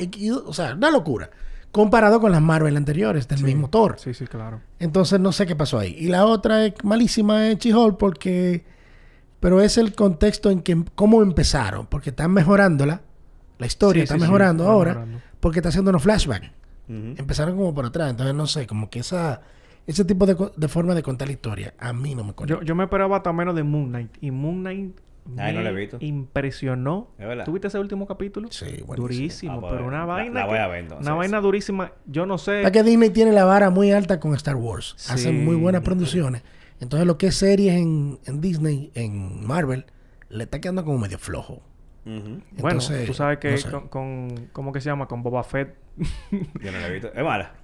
O sea, una locura. Comparado con las Marvel anteriores del mismo Thor. Sí, sí, claro. Entonces no sé qué pasó ahí. Y la otra es malísima es She-Hulk porque... Pero es el contexto en que... Cómo empezaron. Porque están mejorándola. La historia Sí, está sí, sí, mejorando está ahora. mejorando. Porque está haciendo unos flashbacks. Empezaron como por atrás. Entonces no sé. Como que esa... Ese tipo de, de forma de contar la historia. A mí no me conecta. Yo, yo me esperaba hasta menos de Moon Knight. Y Moon Knight Ay, no me visto. impresionó. ¿Es verdad? ¿Tuviste ese último capítulo? Sí, buenísimo. Durísimo, Ah, pues, pero una la- vaina. la voy a ver, entonces. Una vaina durísima. Yo no sé. Es que Disney tiene la vara muy alta con Star Wars. Sí. Hacen muy buenas producciones. Entonces lo que es series en, en Disney, en Marvel, le está quedando como medio flojo. Bueno, Entonces, tú sabes que no sé. con, con- ¿Cómo que se llama? Con Boba Fett. Yo no la he visto. Es mala.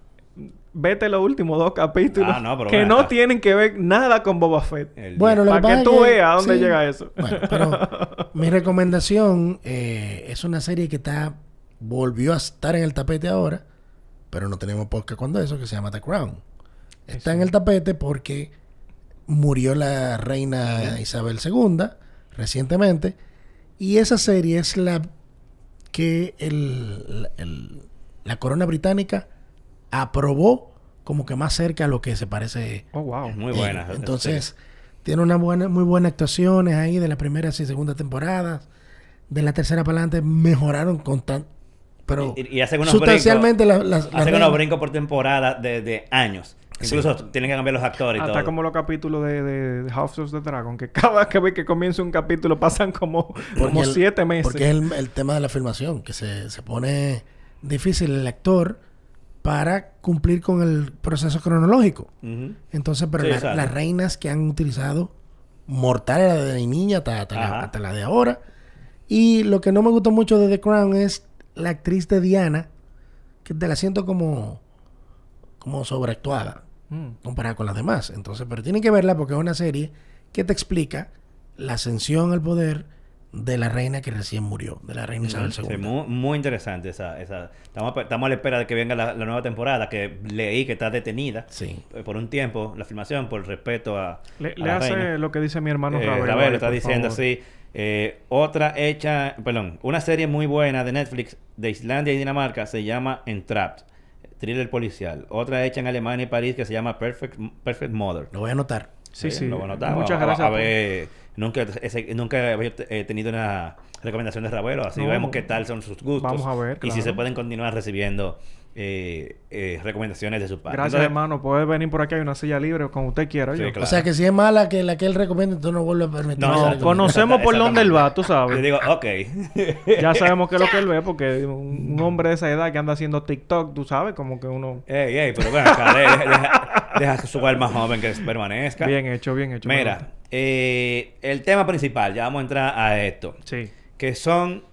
Vete los últimos dos capítulos. Ah, no, que no acá. tienen que ver nada con Boba Fett. El Bueno, lo Para que tú veas a dónde sí. llega eso. Bueno, pero mi recomendación eh, es una serie que está volvió a estar en el tapete ahora, pero no tenemos podcast cuando eso, que se llama The Crown. Está en el tapete porque murió la reina Isabel II recientemente y esa serie es la que el- el- la corona británica aprobó como que más cerca a lo que se parece Oh, wow. Muy buena. entonces, tiene una buena, muy buenas actuaciones ahí de las primeras y segunda temporadas. De la tercera para adelante mejoraron con tan... Pero Y- y hacen unos sustancialmente la- las- reglas- unos brincos por temporada de, de años. Incluso tienen que cambiar los actores y Hasta todo. como los capítulos de, de, de House of the Dragon, que cada vez que comienza un capítulo pasan como, porque como el- siete meses. Porque es el, el tema de la filmación, que se, se pone difícil el actor para cumplir con el proceso cronológico. Entonces, pero Sí, la- exacto. las reinas que han utilizado, mortal era de niña hasta, hasta la, Ajá. hasta la de ahora. Y lo que no me gustó mucho de The Crown es la actriz de Diana, que te la siento como, como sobreactuada Mm. comparada con las demás. Entonces, pero tienen que verla porque es una serie que te explica la ascensión al poder de la reina que recién murió, de la reina Isabel Sí, II. muy, muy interesante esa, esa. Estamos, a- estamos a la espera de que venga la, la nueva temporada, que leí que está detenida Sí. eh, por un tiempo la filmación, por respeto a, Le, a le la hace reina. lo que dice mi hermano Eh. Ravelo ahí, está diciendo favor. así. eh, otra hecha, perdón, una serie muy buena de Netflix de Islandia y Dinamarca se llama Entrapped, thriller policial. Otra hecha en Alemania y París que se llama Perfect, Perfect Mother. Lo voy a anotar. Sí, sí. Lo voy a anotar. Muchas A- gracias. A, por- ver, nunca, ese- nunca había eh, tenido una recomendación de Ravelo, así No. vemos qué tal son sus gustos. Vamos a ver, Y si se pueden continuar recibiendo eh, eh, recomendaciones de su parte. Gracias, Entonces, hermano. Puede venir por aquí. Hay una silla libre como usted quiera. Sí, yo. claro. O sea que si es mala que la que él recomienda, tú no vuelves a permitir. No, conocemos por dónde él va, tú Yo sabes. digo, ok. ya sabemos qué es lo que él ve, porque un, un hombre de esa edad que anda haciendo TikTok, tú sabes, como que uno. Ey, ey, pero bueno, acá, deja, deja- deja que su alma joven que permanezca. Bien hecho, bien hecho. Mira, eh, el tema principal, ya vamos a entrar a esto. Sí. que son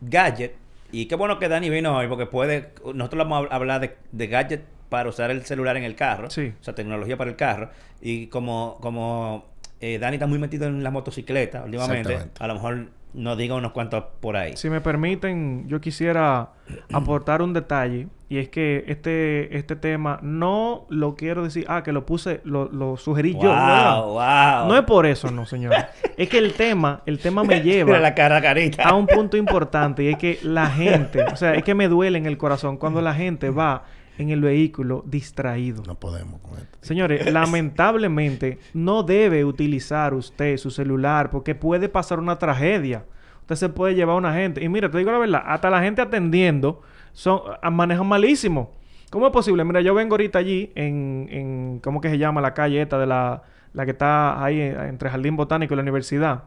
gadgets. Y qué bueno que Dani vino hoy porque puede... Nosotros vamos a hablar de, de gadgets para usar el celular en el carro. Sí. O sea, tecnología para el carro. Y como, como eh, Dani está muy metido en la motocicleta últimamente, a lo mejor nos diga unos cuantos por ahí. Si me permiten, yo quisiera aportar un detalle. Y es que este, este tema no lo quiero decir, ah, que lo puse, lo, lo sugerí yo. ¿verdad? wow, wow. No es por eso, no, señor. es que el tema, el tema me lleva la cara, carita. a un punto importante y es que la gente, o sea, es que me duele en el corazón cuando la gente va en el vehículo distraído. No podemos con esto. Señores, lamentablemente no debe utilizar usted su celular porque puede pasar una tragedia. Usted se puede llevar a una gente. Y mira, te digo la verdad, hasta la gente atendiendo son, a- manejan malísimo. ¿Cómo es posible? Mira, yo vengo ahorita allí en, en ¿cómo que se llama la calle esta de la, la que está ahí eh, entre Jardín Botánico y la universidad?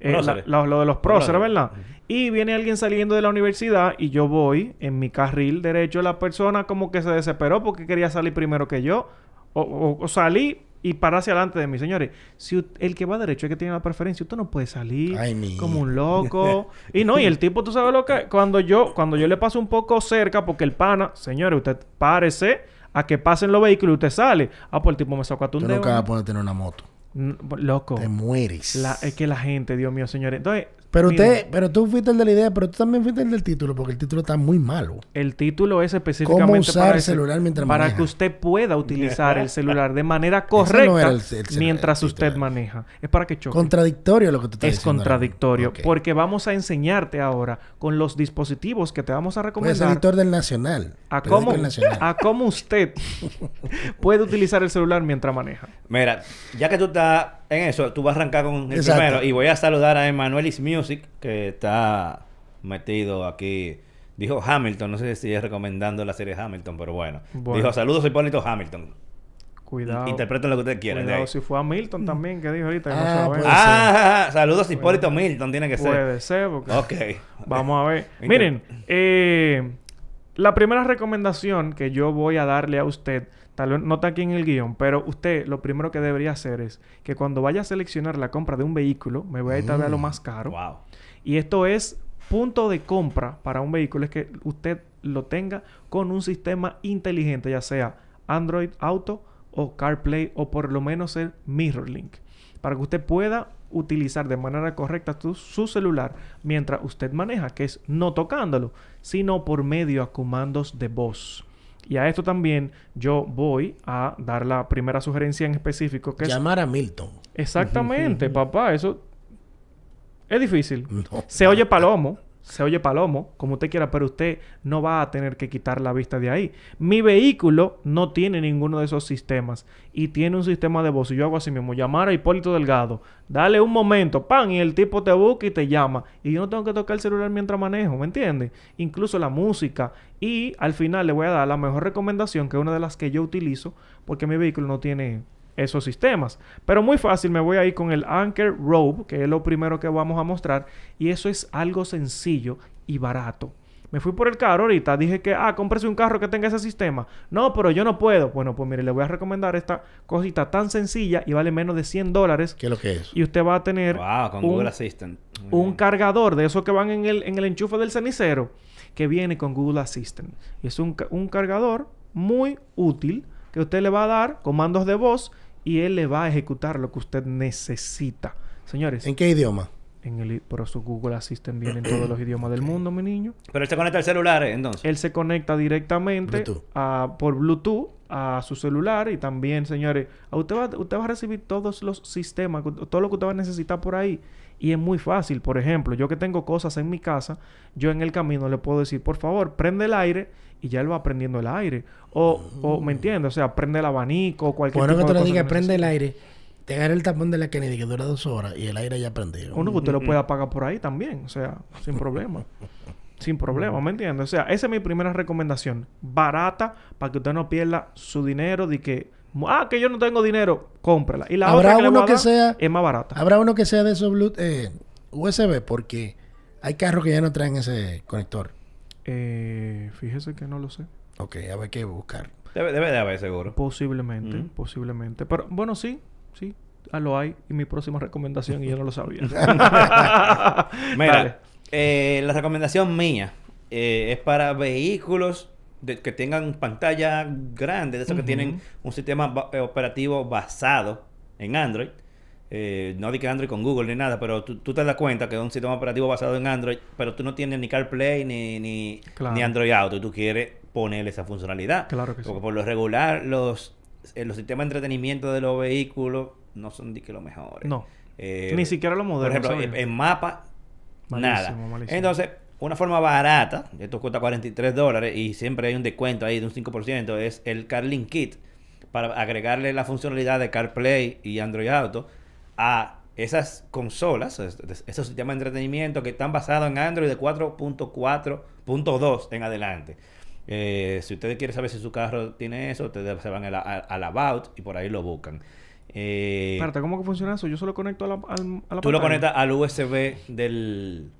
Eh, la- Próceres. la- lo de los próceres. ¿verdad? Y viene alguien saliendo de la universidad y yo voy en mi carril derecho. La persona como que se desesperó porque quería salir primero que yo. O, o- o salí y pararse adelante de mí. Señores, si el que va derecho es que tiene la preferencia, usted no puede salir Ay, como un loco. y no, y el tipo, tú sabes lo que... Cuando yo, cuando yo le paso un poco cerca, porque el pana, señores, usted párese a que pasen los vehículos y usted sale. Ah, pues el tipo me sacó a Tú tundeo. nunca vas a poder tener una moto. Loco. Te mueres. La- es que la gente, Dios mío, señores. Entonces, Pero miren, usted, pero tú fuiste el de la idea, pero tú también fuiste el del título, porque el título está muy malo. el título es específicamente ¿Cómo usar para el celular mientras para maneja? que usted pueda utilizar el celular de manera correcta el- el mientras usted maneja. Es para que choque. Contradictorio lo que tú estás es diciendo. mismo. contradictorio porque vamos a enseñarte ahora con los dispositivos que te vamos a ser recomendar editor del Nacional. a cómo, Nacional. a cómo usted puede utilizar el celular mientras maneja. Mira, ya que tú estás en eso, tú vas a arrancar con el Exacto. primero y voy a saludar a Emanuelis Music, que está metido aquí. Dijo Hamilton, no sé si es recomendando la serie Hamilton, pero bueno. Bueno. Dijo saludos Hipólito Hamilton. Cuidado. Interpreten lo que ustedes quieran. Cuidado si fue a Milton también, que dijo ahorita. que no Ah, sabemos. puede Ah, saludos Hipólito Milton, tiene que ser. Puede ser, porque... Ok. Vamos a ver. Miren, eh, la primera recomendación que yo voy a darle a usted, tal vez no está aquí en el guion, pero usted lo primero que debería hacer es que cuando vaya a seleccionar la compra de un vehículo, me voy a ir tal vez a lo más caro. Wow. Y esto es punto de compra para un vehículo, es que usted lo tenga con un sistema inteligente, ya sea Android Auto o CarPlay o por lo menos el MirrorLink, para que usted pueda utilizar de manera correcta tu- su celular mientras usted maneja, que es no tocándolo, sino por medio a comandos de voz. Y a esto también yo voy a dar la primera sugerencia en específico, que es Llamar a Milton. Exactamente, papá, eso es difícil. No. Se oye palomo, se oye palomo, como usted quiera, pero usted no va a tener que quitar la vista de ahí. Mi vehículo no tiene ninguno de esos sistemas y tiene un sistema de voz. Y yo hago así mismo, llamar a Hipólito Delgado, dale un momento, pan, y el tipo te busca y te llama. Y yo no tengo que tocar el celular mientras manejo, ¿me entiendes? Incluso la música. Y al final le voy a dar la mejor recomendación, que es una de las que yo utilizo, porque mi vehículo no tiene esos sistemas. Pero muy fácil, me voy a ir con el Anchor Rope, que es lo primero que vamos a mostrar. Y eso es algo sencillo y barato. Me fui por el carro ahorita, dije que, ah, cómprese un carro que tenga ese sistema. No, pero yo no puedo. Bueno, pues mire, le voy a recomendar esta cosita tan sencilla y vale menos de 100 dólares. ¿Qué es lo que es? Y usted va a tener Wow, con un, Google Assistant. Muy un cargador de esos que van en el, en el enchufe del cenicero que viene con Google Assistant. Y es un, un cargador muy útil que usted le va a dar comandos de voz y él le va a ejecutar lo que usted necesita. Señores, ¿En qué idioma? en el, por eso Google Assistant viene en todos los idiomas del mundo, mi niño. Pero él se conecta al celular, eh, entonces. Él se conecta directamente Bluetooth. a- por Bluetooth a su celular y también, señores, a usted va, usted va a recibir todos los sistemas, todo lo que usted va a necesitar por ahí. Y es muy fácil. Por ejemplo, yo que tengo cosas en mi casa, yo en el camino le puedo decir, por favor, prende el aire y ya él va prendiendo el aire. O, o ¿me entiende? O sea, prende el abanico o cualquier Bueno, que tipo tú de le cosa digas, que prende el aire, te agarra el tapón de la Kennedy que dura dos horas y el aire ya prendió. Uno que usted lo puede apagar por ahí también, o sea, sin problema. sin problema, ¿me entiendes? O sea, esa es mi primera recomendación. Barata para que usted no pierda su dinero de que, ah, que yo no tengo dinero, cómprela. Y la Habrá otra que uno a que sea- es más barata. Habrá uno que sea de esos Bluetooth, eh, USB porque hay carros que ya no traen ese conector. Eh, fíjese que no lo sé. Ok, habrá que buscar. Debe, debe de haber, seguro. Posiblemente, posiblemente. Pero bueno, sí, sí. Ah, lo hay. Y mi próxima recomendación, y yo no lo sabía. Mira, eh, la recomendación mía eh, es para vehículos de- que tengan pantalla grande, de esos que tienen un sistema eh, operativo basado en Android. Eh, no di que Android con Google ni nada, pero tú, tú te das cuenta que es un sistema operativo basado en Android, pero tú no tienes ni CarPlay ni, ni, Claro. ni Android Auto y tú quieres ponerle esa funcionalidad. Claro que sí. Porque por lo regular los, eh, los sistemas de entretenimiento de los vehículos no son de que los mejores. No. Eh, Ni siquiera lo por moderno. ejemplo, en, en mapa, Malísimo, nada. malísimo. Entonces, una forma barata, esto cuesta 43 dólares y siempre hay un descuento ahí de un 5%, es el CarLink Kit para agregarle la funcionalidad de CarPlay y Android Auto a esas consolas, es- es- esos sistemas de entretenimiento que están basados en Android de 4.4.2 en adelante. Eh, si ustedes quieren saber si su carro tiene eso, ustedes se van al About y por ahí lo buscan. Eh, Espérate, ¿cómo que funciona eso? Yo solo conecto a la, al- a la Tú lo conectas al USB del,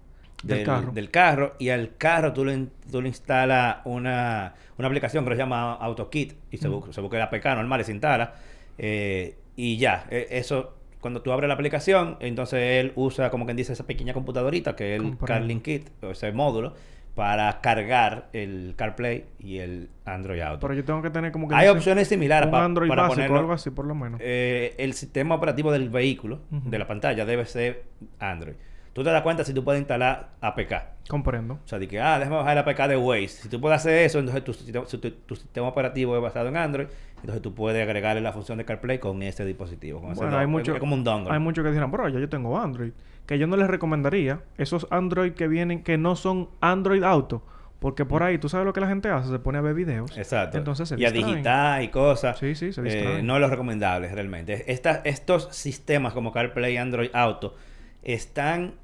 Del carro. del carro y al carro tú le, tú le instalas una, una aplicación que se llama AutoKit y se, Mm. busca, se busca el APK normal y se instala eh, y ya, e- eso cuando tú abres la aplicación entonces él usa como quien dice esa pequeña computadorita que es el. CarLink Kit o ese módulo para cargar el CarPlay y el Android Auto. Pero yo tengo que tener como que... Hay opciones similares un pa- Android para básico ponerlo. algo así, por lo menos. Eh, el sistema operativo del vehículo, de la pantalla, debe ser Android. Tú te das cuenta si tú puedes instalar APK. Comprendo. O sea, de que, ah, déjame bajar el APK de Waze. Si tú puedes hacer eso, entonces tu, sistema- si tu, tu sistema operativo es basado en Android, entonces tú puedes agregarle la función de CarPlay con ese dispositivo. Con Bueno, hay mucho, es como un dongle. hay muchos que dirán, bro, ya yo tengo Android. Que yo no les recomendaría esos Android que vienen, que no son Android Auto. Porque por ahí, tú sabes lo que la gente hace, se pone a ver videos. Exacto. Entonces se y a digitar y cosas. Sí, sí, se eh, no es lo recomendable realmente. Estas, estos sistemas como CarPlay y Android Auto están,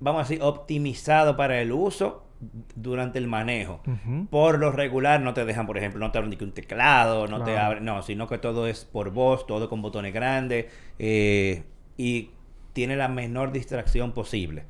vamos a decir, optimizados para el uso durante el manejo. Por lo regular no te dejan, por ejemplo, no te abren ni que un teclado, no te abren, no, sino que todo es por voz, todo con botones grandes eh, y tiene la menor distracción posible.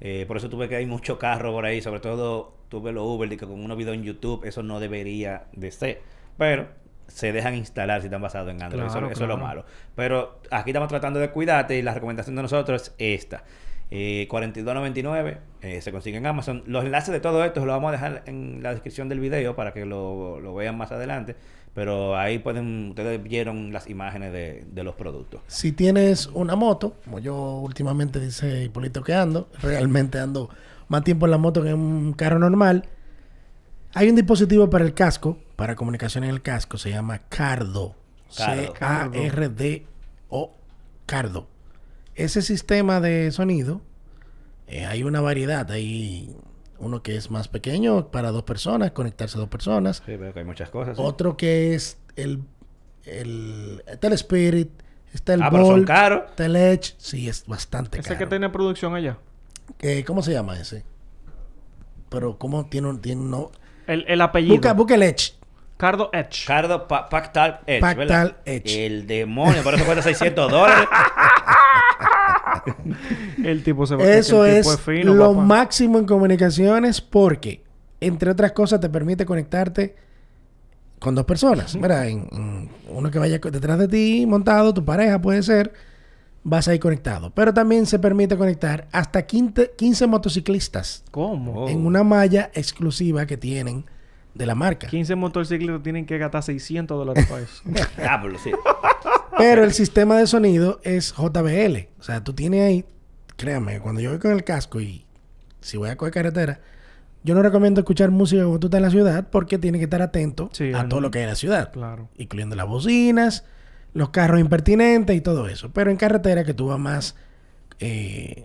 Eh, por eso tuve que hay mucho carro por ahí, sobre todo tuve los Uber, de que con unos videos en YouTube, eso no debería de ser. Pero se dejan instalar si están basados en Android. Claro, eso, eso es lo malo. Pero aquí estamos tratando de cuidarte y la recomendación de nosotros es esta. Eh, 42.99 eh, se consigue en Amazon. Los enlaces de todo esto los vamos a dejar en la descripción del video para que lo, lo vean más adelante. Pero ahí pueden, ustedes vieron las imágenes de, de los productos. Si tienes una moto, como yo últimamente dice Hipólito que ando, realmente ando más tiempo en la moto que en un carro normal. Hay un dispositivo para el casco, para comunicación en el casco, se llama Cardo. Cardo. C-A-R-D-O. Cardo. Ese sistema de sonido, eh, hay una variedad. Hay uno que es más pequeño para dos personas, conectarse a dos personas. Sí, veo que hay muchas cosas. sí. Otro que es el, el está el Spirit, está el ah, pero son caros. está el Edge, sí es bastante Ese caro. que tiene producción allá. Que- ¿Cómo se llama ese? Pero cómo tiene un tiene un no- El, el apellido. Busca, busca el Edge. Cardo Edge. Cardo Pa- Pactal Edge. Pactal ¿verdad? Edge. El demonio, por eso cuesta 600 dólares. el tipo se va Eso el es, fino, lo papá. máximo en comunicaciones porque, entre otras cosas, te permite conectarte con dos personas. ¿verdad? En- en uno que vaya detrás de ti montado, tu pareja puede ser, vas ahí conectado. Pero también se permite conectar hasta 15, 15 motociclistas ¿Cómo? En una malla exclusiva que tienen de la marca. 15 motocicletas tienen que gastar 600 dólares para eso. Diablo, sí. Pero el sistema de sonido es JBL. O sea, tú tienes ahí, créame, cuando yo voy con el casco y si voy a coger carretera, yo no recomiendo escuchar música cuando tú estás en la ciudad porque tienes que estar atento Sí, a todo lo que hay en la ciudad, claro. incluyendo las bocinas, los carros impertinentes y todo eso. Pero en carretera que tú vas más, eh,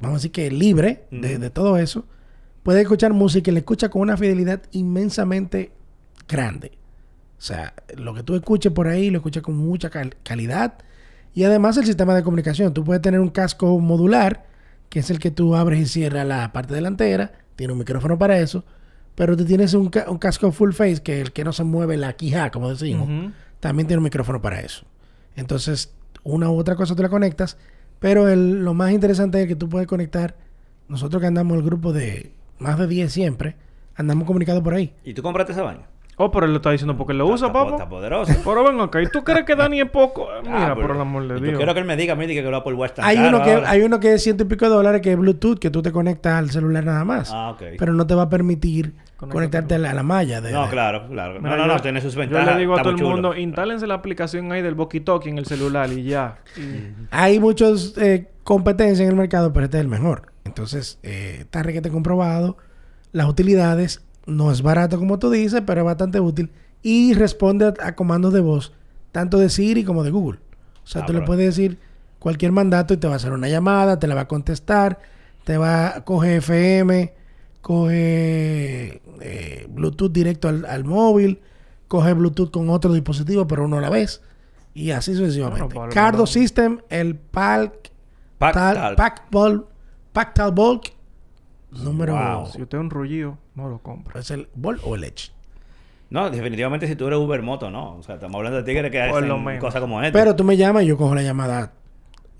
vamos a decir que libre de, todo eso, puedes escuchar música y la escuchas con una fidelidad inmensamente grande. O sea, lo que tú escuches por ahí lo escuchas con mucha cal- calidad. Y además el sistema de comunicación. Tú puedes tener un casco modular, que es el que tú abres y cierras la parte delantera. Tiene un micrófono para eso. Pero tú tienes un, ca- un casco full face, que es el que no se mueve la quija, como decimos. También tiene un micrófono para eso. Entonces, una u otra cosa tú la conectas. Pero el- lo más interesante es que tú puedes conectar. Nosotros que andamos el grupo de más de 10 siempre, andamos comunicados por ahí. ¿Y tú compraste esa vaina? Oh, pero él lo está diciendo porque lo usa, papá. Está poderoso. Pero ven acá, ¿y tú crees que Dani es poco? Eh, Mira, Ah, por el amor de Yo Dios. quiero que él me diga a mí diga que lo Apple Watch está Hay caro uno, que, ahora. hay uno que es ciento y pico de dólares que es Bluetooth, que tú te conectas al celular nada más. Ah, ok. Pero no te va a permitir Conectarte a la, a la malla. De, No, claro, claro. Mira, no, no, yo- no, tiene sus Yo ventajas. le digo a todo el chulo. mundo, instálense la aplicación ahí del walkie-talkie en el celular y ya. Y- Hay muchos eh, competencias en el mercado, pero este es el mejor. Entonces, eh, está requete comprobado. Las utilidades no es barato como tú dices, pero es bastante útil. Y responde a, a comandos de voz, tanto de Siri como de Google. O sea, Ah, tú le puedes decir cualquier mandato y te va a hacer una llamada, te la va a contestar, te va a coger FM, coge eh, Bluetooth directo al, al móvil, coge Bluetooth con otro dispositivo, pero uno a la vez. Y así sucesivamente. Bueno, Pablo, Cardo no. System, el PALC, Pactal. tal, Pactal, Pactal Bulk, número... Wow. si usted es un rullido, no lo compra. ¿Es el Bulk o el Edge? No, definitivamente si tú eres Uber Moto, no. O sea, estamos hablando de tigres que hacen cosas como esta. Pero tú me llamas y yo cojo la llamada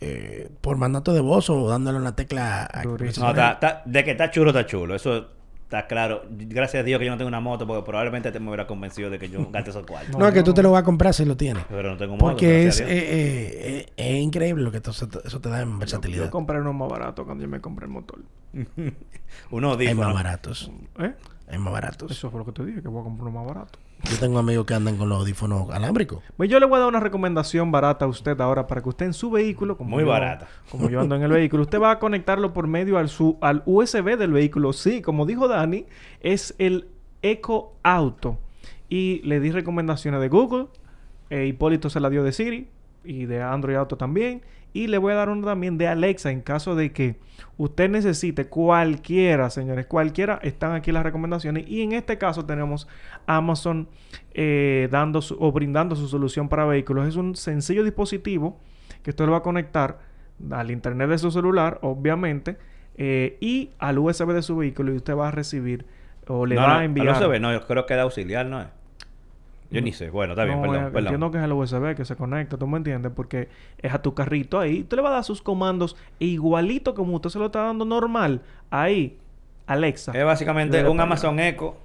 eh, por mandato de voz o dándole una tecla... a-. No, está- está- de que está chulo, está chulo. Eso está claro. Gracias a Dios que yo no tengo una moto, porque probablemente te me hubiera convencido de que yo gaste esos cuartos. No, No, es que tú te lo vas a comprar si lo tienes. Pero no tengo moto. Porque es, eh, eh, es increíble lo que to- eso te- eso te da en versatilidad. Yo compré uno más barato cuando yo me compré el motor. Unos Hay más baratos. ¿Eh? Hay más baratos. Eso fue lo que te dije, que voy a comprar uno más barato. Yo tengo amigos que andan con los audífonos alámbricos. Pues yo le voy a dar una recomendación barata a usted ahora para que usted en su vehículo, como Muy yo- barata. como yo ando en el vehículo, usted va a conectarlo por medio al, su, al USB del vehículo. Sí, como dijo Dani, es el Eco Auto. Y le di recomendaciones de Google, eh, Hipólito se la dio de Siri y de Android Auto también. Y le voy a dar uno también de Alexa en caso de que usted necesite cualquiera, señores, cualquiera, están aquí las recomendaciones. Y en este caso tenemos Amazon eh, dando su- o brindando su solución para vehículos. Es un sencillo dispositivo que usted lo va a conectar al internet de su celular, obviamente, eh, y al USB de su vehículo y usted va a recibir o le no, va no, a enviar. al USB, no, yo creo que era auxiliar, ¿no es? Yo ni sé. Bueno, está bien, No, perdón, eh, perdón. Entiendo que es el USB que se conecta, tú me entiendes, porque es a tu carrito ahí. Usted le va a dar sus comandos e igualito como usted se lo está dando normal. Ahí, Alexa. Es básicamente un Amazon Echo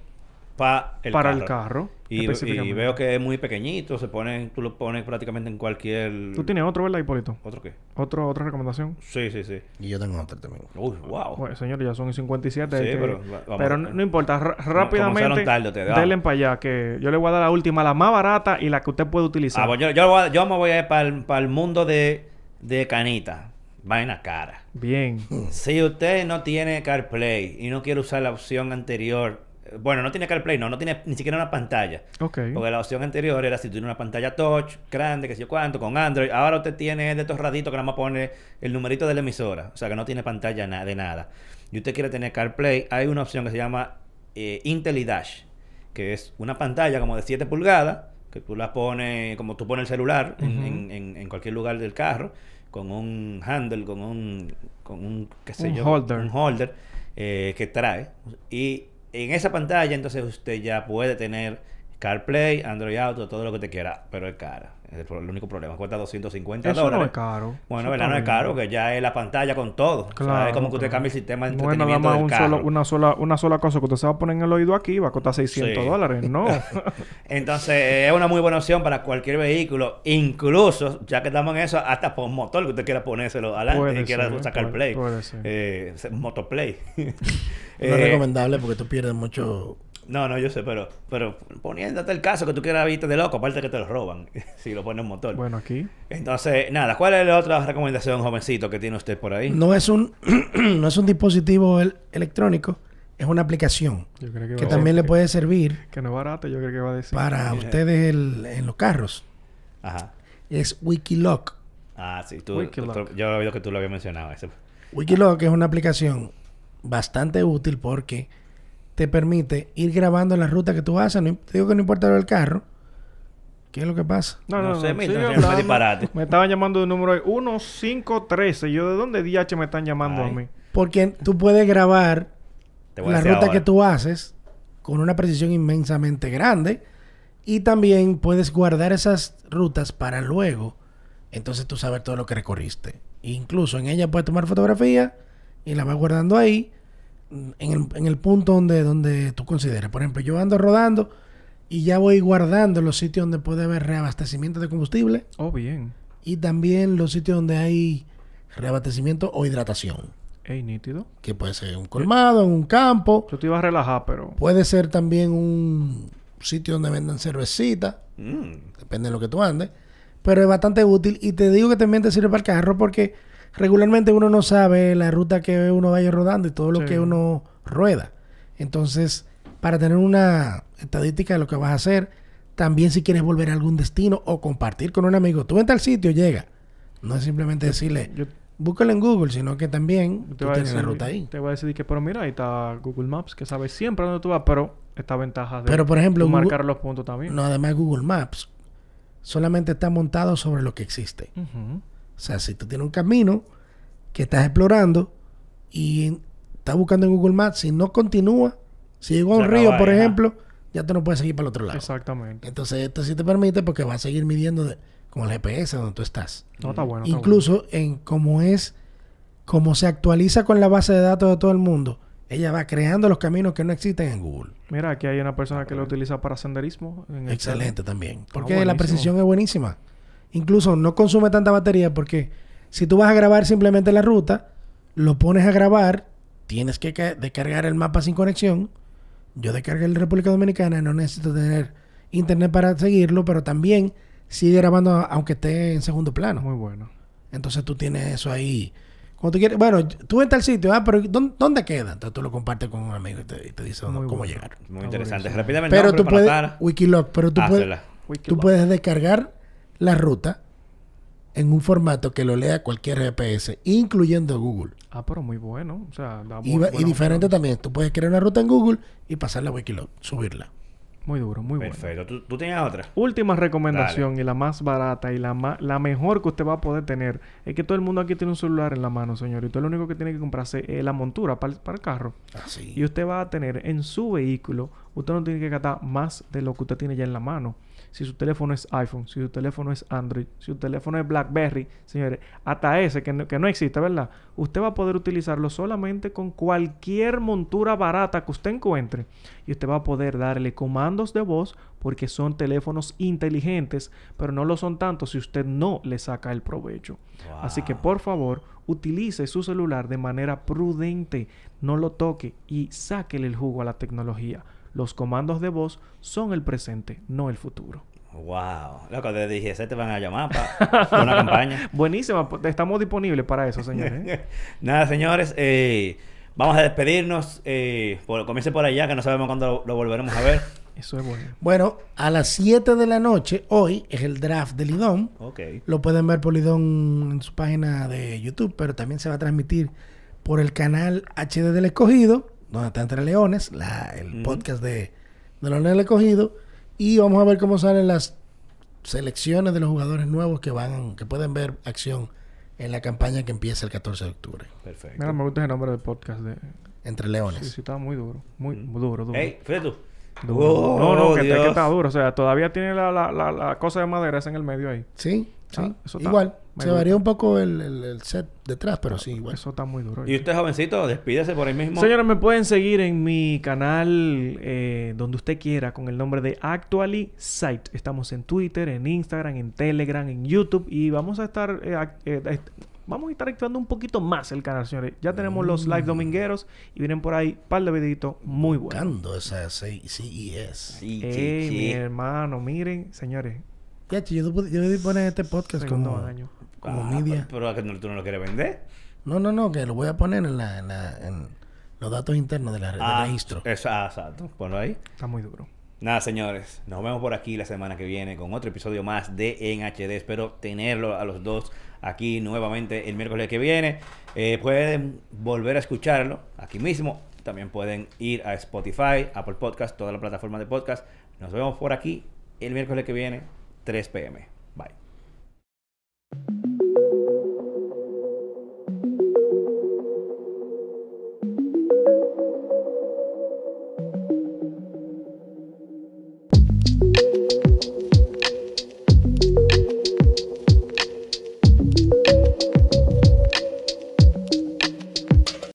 pa el para carro. el carro. Y, veo que es muy pequeñito, se pone, tú lo pones prácticamente en cualquier... Tú tienes otro, ¿verdad, Hipólito? ¿Otro qué? Otro, otra recomendación. Sí, sí, sí. Y yo tengo otro también. Uy, wow. Bueno, señor, ya son 57. Sí, que- pero va- vamos pero a- no, no importa, como rápidamente. tarde denle para allá, que yo le voy a dar la última, la más barata y la que usted puede utilizar. Ah, pues yo, yo, voy a- yo me voy a ir para el, mundo de, de canita. Vaina cara. Bien. Si usted no tiene CarPlay y no quiere usar la opción anterior, bueno, no tiene CarPlay, no, no tiene ni siquiera una pantalla. Ok. Porque la opción anterior era si tú tienes una pantalla touch, grande, que sé yo cuánto, con Android. Ahora usted tiene de estos raditos que nada más pone el numerito de la emisora. O sea, que no tiene pantalla na- de nada. Y usted quiere tener CarPlay, hay una opción que se llama eh, IntelliDash, que es una pantalla como de 7 pulgadas, que tú la pones, como tú pones el celular en cualquier lugar del carro, con un handle, con un, con un, qué sé Un yo, holder. un holder eh, que trae. Y en esa pantalla entonces usted ya puede tener CarPlay, Android Auto, todo lo que te quiera, pero es cara. Es el, único problema. Cuesta 250 Eso dólares. no es caro. Bueno, ¿verdad? No es caro, que ya es la pantalla con todo. o sea, Claro, es como que usted claro. cambia el sistema de No es nada entretenimiento más del un carro. solo, una, sola, una sola cosa que usted se va a poner en el oído aquí y va a costar 600 Sí. dólares. No. Entonces, es una muy buena opción para cualquier vehículo, incluso, ya que estamos en eso, hasta por motor que usted quiera ponérselo adelante Puede y quiera ser, sacar puede- play. puede ser. Eh, motoplay. No es Eh, recomendable porque tú pierdes mucho. No, no, yo sé, pero, pero poniéndote el caso que tú quieras viste de loco, aparte que te lo roban si lo pones en motor. bueno, aquí. Entonces, nada, ¿cuál es la otra recomendación, jovencito, que tiene usted por ahí? No es un, no es un dispositivo el- electrónico, es una aplicación Yo creo que, también le puede servir Que no es barato, yo creo que va a decir. para ustedes el- en los carros. Ajá. Es Wikiloc. Ah, sí, tú, Wikiloc. tú- yo he oído que tú lo habías mencionado. Ese. Wikiloc es una aplicación bastante útil porque te permite ir grabando la ruta que tú haces. No, te digo que no importa lo del carro. ¿Qué es lo que pasa? No, no, No no. sé, no me disparate. Me estaban llamando de un número de 1513. Yo, ¿de dónde DH me están llamando Ay. a mí? Porque tú puedes grabar la ruta ahora. que tú haces con una precisión inmensamente grande y también puedes guardar esas rutas para luego entonces tú saber todo lo que recorriste incluso en ella puedes tomar fotografía y la vas guardando ahí en el, en el punto donde, donde tú consideres por ejemplo yo ando rodando y ya voy guardando los sitios donde puede haber reabastecimiento de combustible Oh, bien. y también los sitios donde hay reabastecimiento o hidratación Ey, nítido. que puede ser un colmado, en un campo, Yo te iba a relajar, pero... Puede ser también un sitio donde vendan cervecita, Mm. depende de lo que tú andes, pero es bastante útil y te digo que también te sirve para el carro porque regularmente uno no sabe la ruta que uno vaya rodando y todo lo Sí. que uno rueda. Entonces, para tener una estadística de lo que vas a hacer, también si quieres volver a algún destino o compartir con un amigo, tú entras al sitio, llega. No es simplemente decirle, Yo búscalo en Google, sino que también te tú tienes decir, la ruta ahí. Te voy a decir que, pero mira, ahí está Google Maps, que sabe siempre dónde tú vas, pero esta ventaja de Pero, por ejemplo, Google- marcar los puntos también. No, además Google Maps solamente está montado sobre lo que existe. O sea, si tú tienes un camino que estás explorando y estás buscando en Google Maps, si no continúa, si llegó a un río, por ejemplo, ya tú no puedes seguir para el otro lado. Exactamente. Entonces, esto sí te permite porque va a seguir midiendo de- con el GPS donde tú estás. No, está bueno. está Incluso en cómo es, cómo se actualiza con la base de datos de todo el mundo, Ella va creando los caminos que no existen en Google. Mira, aquí hay una persona que lo utiliza para senderismo. en el Excelente también. Porque la precisión es buenísima. Incluso no consume tanta batería porque si tú vas a grabar simplemente la ruta, lo pones a grabar, tienes que ca- descargar el mapa sin conexión. Yo descargué el República Dominicana, no necesito tener internet para seguirlo, pero también sigue grabando aunque esté en segundo plano. Muy bueno. Entonces tú tienes eso ahí. Cuando tú quieres, bueno, tú en tal sitio, ah, pero ¿dónde, dónde queda? Entonces tú lo compartes con un amigo y te, y te dice cómo bueno. llegar. Muy interesante. el Pero tú puedes. Wikiloc, pero tú puedes descargar la ruta en un formato que lo lea cualquier GPS, incluyendo Google. Ah, pero muy bueno. O sea, da Y, va- y buena diferente opción. también. Tú puedes crear una ruta en Google y pasarla a Wikiloc, subirla. Muy duro, muy bueno. Perfecto. ¿Tú, tú tenías otra? Última recomendación y la más barata y la, ma- la mejor que usted va a poder tener es que todo el mundo aquí tiene un celular en la mano, señor. Y usted lo único que tiene que comprarse es la montura para el, para el carro. Así. Y usted va a tener en su vehículo, usted no tiene que gastar más de lo que usted tiene ya en la mano. Si su teléfono es iPhone, si su teléfono es Android, si su teléfono es BlackBerry, señores, hasta ese que no, que no existe, ¿verdad? Usted va a poder utilizarlo solamente con cualquier montura barata que usted encuentre. Y usted va a poder darle comandos de voz porque son teléfonos inteligentes, pero no lo son tanto si usted no le saca el provecho. Así que por favor, utilice su celular de manera prudente, no lo toque y sáquele el jugo a la tecnología. Los comandos de voz son el presente, no el futuro. Wow. Loco, te dije, se te van a llamar para una campaña. Buenísima, pues, estamos disponibles para eso, señores. ¿eh? Nada, señores. eh, vamos a despedirnos. Eh, por, comience por allá, que no sabemos cuándo lo, lo volveremos a ver. Eso es bueno. Bueno, a las 7 de la noche, hoy es el draft de Lidón. Ok. Lo pueden ver por Lidón en su página de YouTube, pero también se va a transmitir por el canal HD del Escogido, donde está Entre Leones, la- el podcast de, de Leones del Escogido. Y vamos a ver cómo salen las selecciones de los jugadores nuevos que van, que pueden ver acción en la campaña que empieza el 14 de octubre. Perfecto. Mira, me gusta el nombre del podcast. De... Entre Sí, Leones. sí, está muy duro. Muy Mm. duro, duro. Hey, fíjate tú. Duro. Oh, no, no, que, está- que Dios. está duro. O sea, todavía tiene la, la, la, la cosa de madera esa en el medio ahí. Sí, sí. Ah, eso igual. Se varía un poco el, el- el set detrás, pero sí, igual. Eso está muy duro. Y usted, jovencito, despídese por ahí mismo. Señores, me pueden seguir en mi canal eh, donde usted quiera con el nombre de Actually Site. Estamos en Twitter, en Instagram, en Telegram, en YouTube y vamos a estar eh, eh, vamos a estar activando un poquito más el canal, señores. Ya tenemos los live domingueros y vienen por ahí un par de videitos muy buenos. Buscando esa CES. Sí, Ey, sí, mi hermano, miren, señores, Ya, yo, yo debí poner este podcast segundo como, año. como Ah, media. Pero ¿a que no- tú no lo quieres vender. No, no, no, que lo voy a poner en, la, en, la- en los datos internos de la, del Ah, registro. eso- ah, exacto. Ponlo ahí. Está muy duro. Nada, señores. Nos vemos por aquí la semana que viene con otro episodio más de En HD. Espero tenerlo a los dos aquí nuevamente el miércoles que viene. Eh, pueden volver a escucharlo aquí mismo. También pueden ir a Spotify, Apple Podcast, toda la plataforma de podcast. Nos vemos por aquí el miércoles que viene, 3 pm.